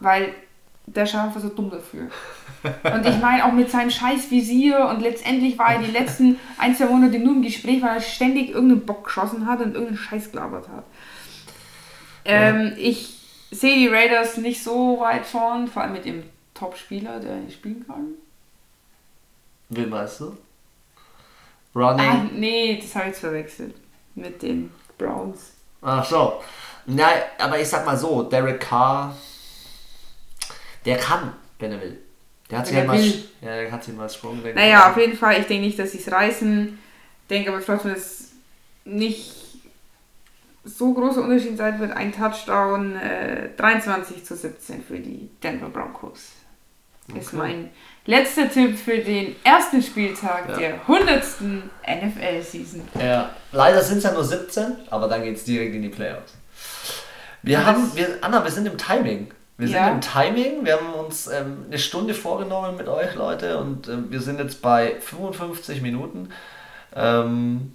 Weil der ist einfach so dumm dafür. Und ich meine auch mit seinem scheiß Visier und letztendlich war er die letzten ein, zwei Monate nur im Gespräch, weil er ständig irgendeinen Bock geschossen hat und irgendeinen Scheiß gelabert hat. Ähm, ja. Ich sehe die Raiders nicht so weit vorn, vor allem mit dem Top-Spieler, der nicht spielen kann. Wen weißt du? Ronnie? Ah, nee, das habe ich jetzt verwechselt. Mit den Browns. Ach so. Nein, aber ich sag mal so, Derek Carr der kann, wenn er will. Der hat sich halt mal, ja, der hat sich mal Sprung. Naja, auf jeden Fall, ich denke nicht, dass sie es reißen. Ich denke aber trotzdem, dass es nicht so großer Unterschied sein wird. Ein Touchdown, äh, 23 zu 17 für die Denver Broncos. Okay. Ist mein letzter Tipp für den ersten Spieltag ja. der 100. NFL-Season. Ja, leider sind es ja nur 17, aber dann geht es direkt in die Playoffs. Wir haben, wir, Anna, wir sind im Timing. Wir ja. sind im Timing, wir haben uns ähm, eine Stunde vorgenommen mit euch, Leute, und ähm, wir sind jetzt bei 55 Minuten. Ähm,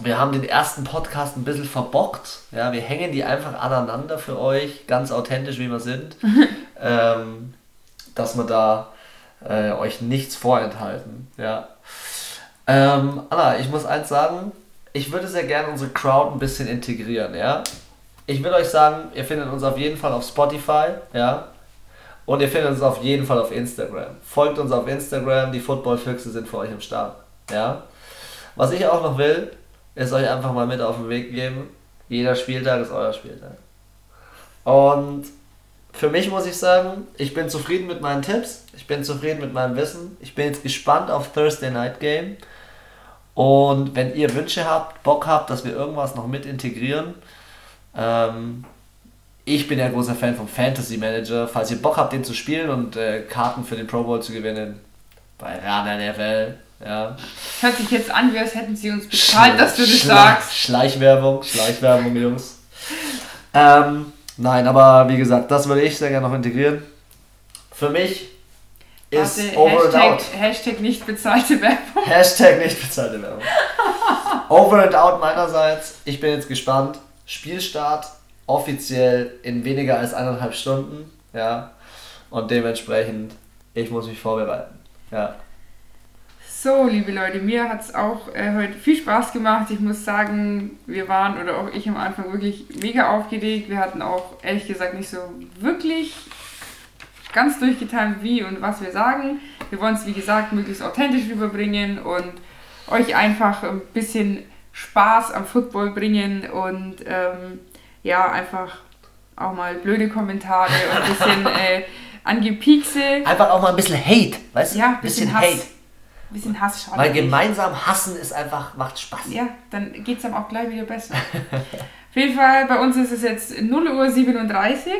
wir haben den ersten Podcast ein bisschen verbockt. Ja, wir hängen die einfach aneinander für euch, ganz authentisch, wie wir sind. ähm, dass wir da äh, euch nichts vorenthalten. Ja. Ähm, Anna, ich muss eins sagen, ich würde sehr gerne unsere Crowd ein bisschen integrieren, ja. Ich will euch sagen, ihr findet uns auf jeden Fall auf Spotify, ja. Und ihr findet uns auf jeden Fall auf Instagram. Folgt uns auf Instagram, die Football-Füchse sind für euch im Start. Ja? Was ich auch noch will, ist euch einfach mal mit auf den Weg geben. Jeder Spieltag ist euer Spieltag. Und für mich muss ich sagen, ich bin zufrieden mit meinen Tipps, ich bin zufrieden mit meinem Wissen. Ich bin jetzt gespannt auf Thursday Night Game. Und wenn ihr Wünsche habt, Bock habt, dass wir irgendwas noch mit integrieren, ähm, ich bin ja großer Fan vom Fantasy Manager. Falls ihr Bock habt, den zu spielen und äh, Karten für den Pro Bowl zu gewinnen, bei Rana NFL. Ja. Hört sich jetzt an, wie als hätten sie uns bezahlt, dass du das Schla sagst. Schleichwerbung, Schleichwerbung, Jungs. Ähm, nein, aber wie gesagt, das würde ich sehr gerne noch integrieren. Für mich ist Warte, over Hashtag, and out. Hashtag nicht bezahlte Werbung. Hashtag nicht bezahlte Werbung. over and out meinerseits. Ich bin jetzt gespannt. Spielstart offiziell in weniger als eineinhalb Stunden. Ja. Und dementsprechend, ich muss mich vorbereiten. Ja. So, liebe Leute, mir hat es auch äh, heute viel Spaß gemacht. Ich muss sagen, wir waren oder auch ich am Anfang wirklich mega aufgeregt. Wir hatten auch ehrlich gesagt nicht so wirklich ganz durchgetimt, wie und was wir sagen. Wir wollen es, wie gesagt, möglichst authentisch rüberbringen und euch einfach ein bisschen Spaß am Football bringen und ähm, ja, einfach auch mal blöde Kommentare und ein bisschen äh, Angepiekse. Einfach auch mal ein bisschen Hate, weißt du? Ja, ein bisschen, bisschen Hass. Hate. Ein bisschen Hass schadet Weil gemeinsam hassen ist einfach, macht Spaß. Ja, dann geht es dann auch gleich wieder besser. Auf jeden Fall, bei uns ist es jetzt 0 Uhr 37.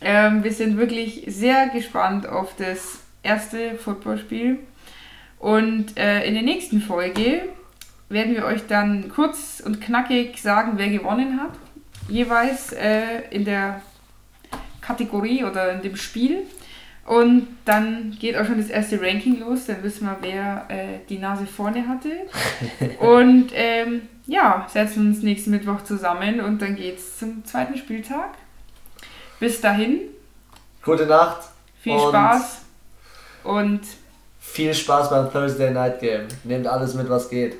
Ähm, wir sind wirklich sehr gespannt auf das erste Footballspiel. Und äh, in der nächsten Folge werden wir euch dann kurz und knackig sagen, wer gewonnen hat. Jeweils äh, in der Kategorie oder in dem Spiel. Und dann geht auch schon das erste Ranking los. Dann wissen wir, wer äh, die Nase vorne hatte. und ähm, ja, setzen uns nächsten Mittwoch zusammen und dann geht's zum zweiten Spieltag. Bis dahin. Gute Nacht. Viel und Spaß. Und viel Spaß beim Thursday Night Game. Nehmt alles mit, was geht.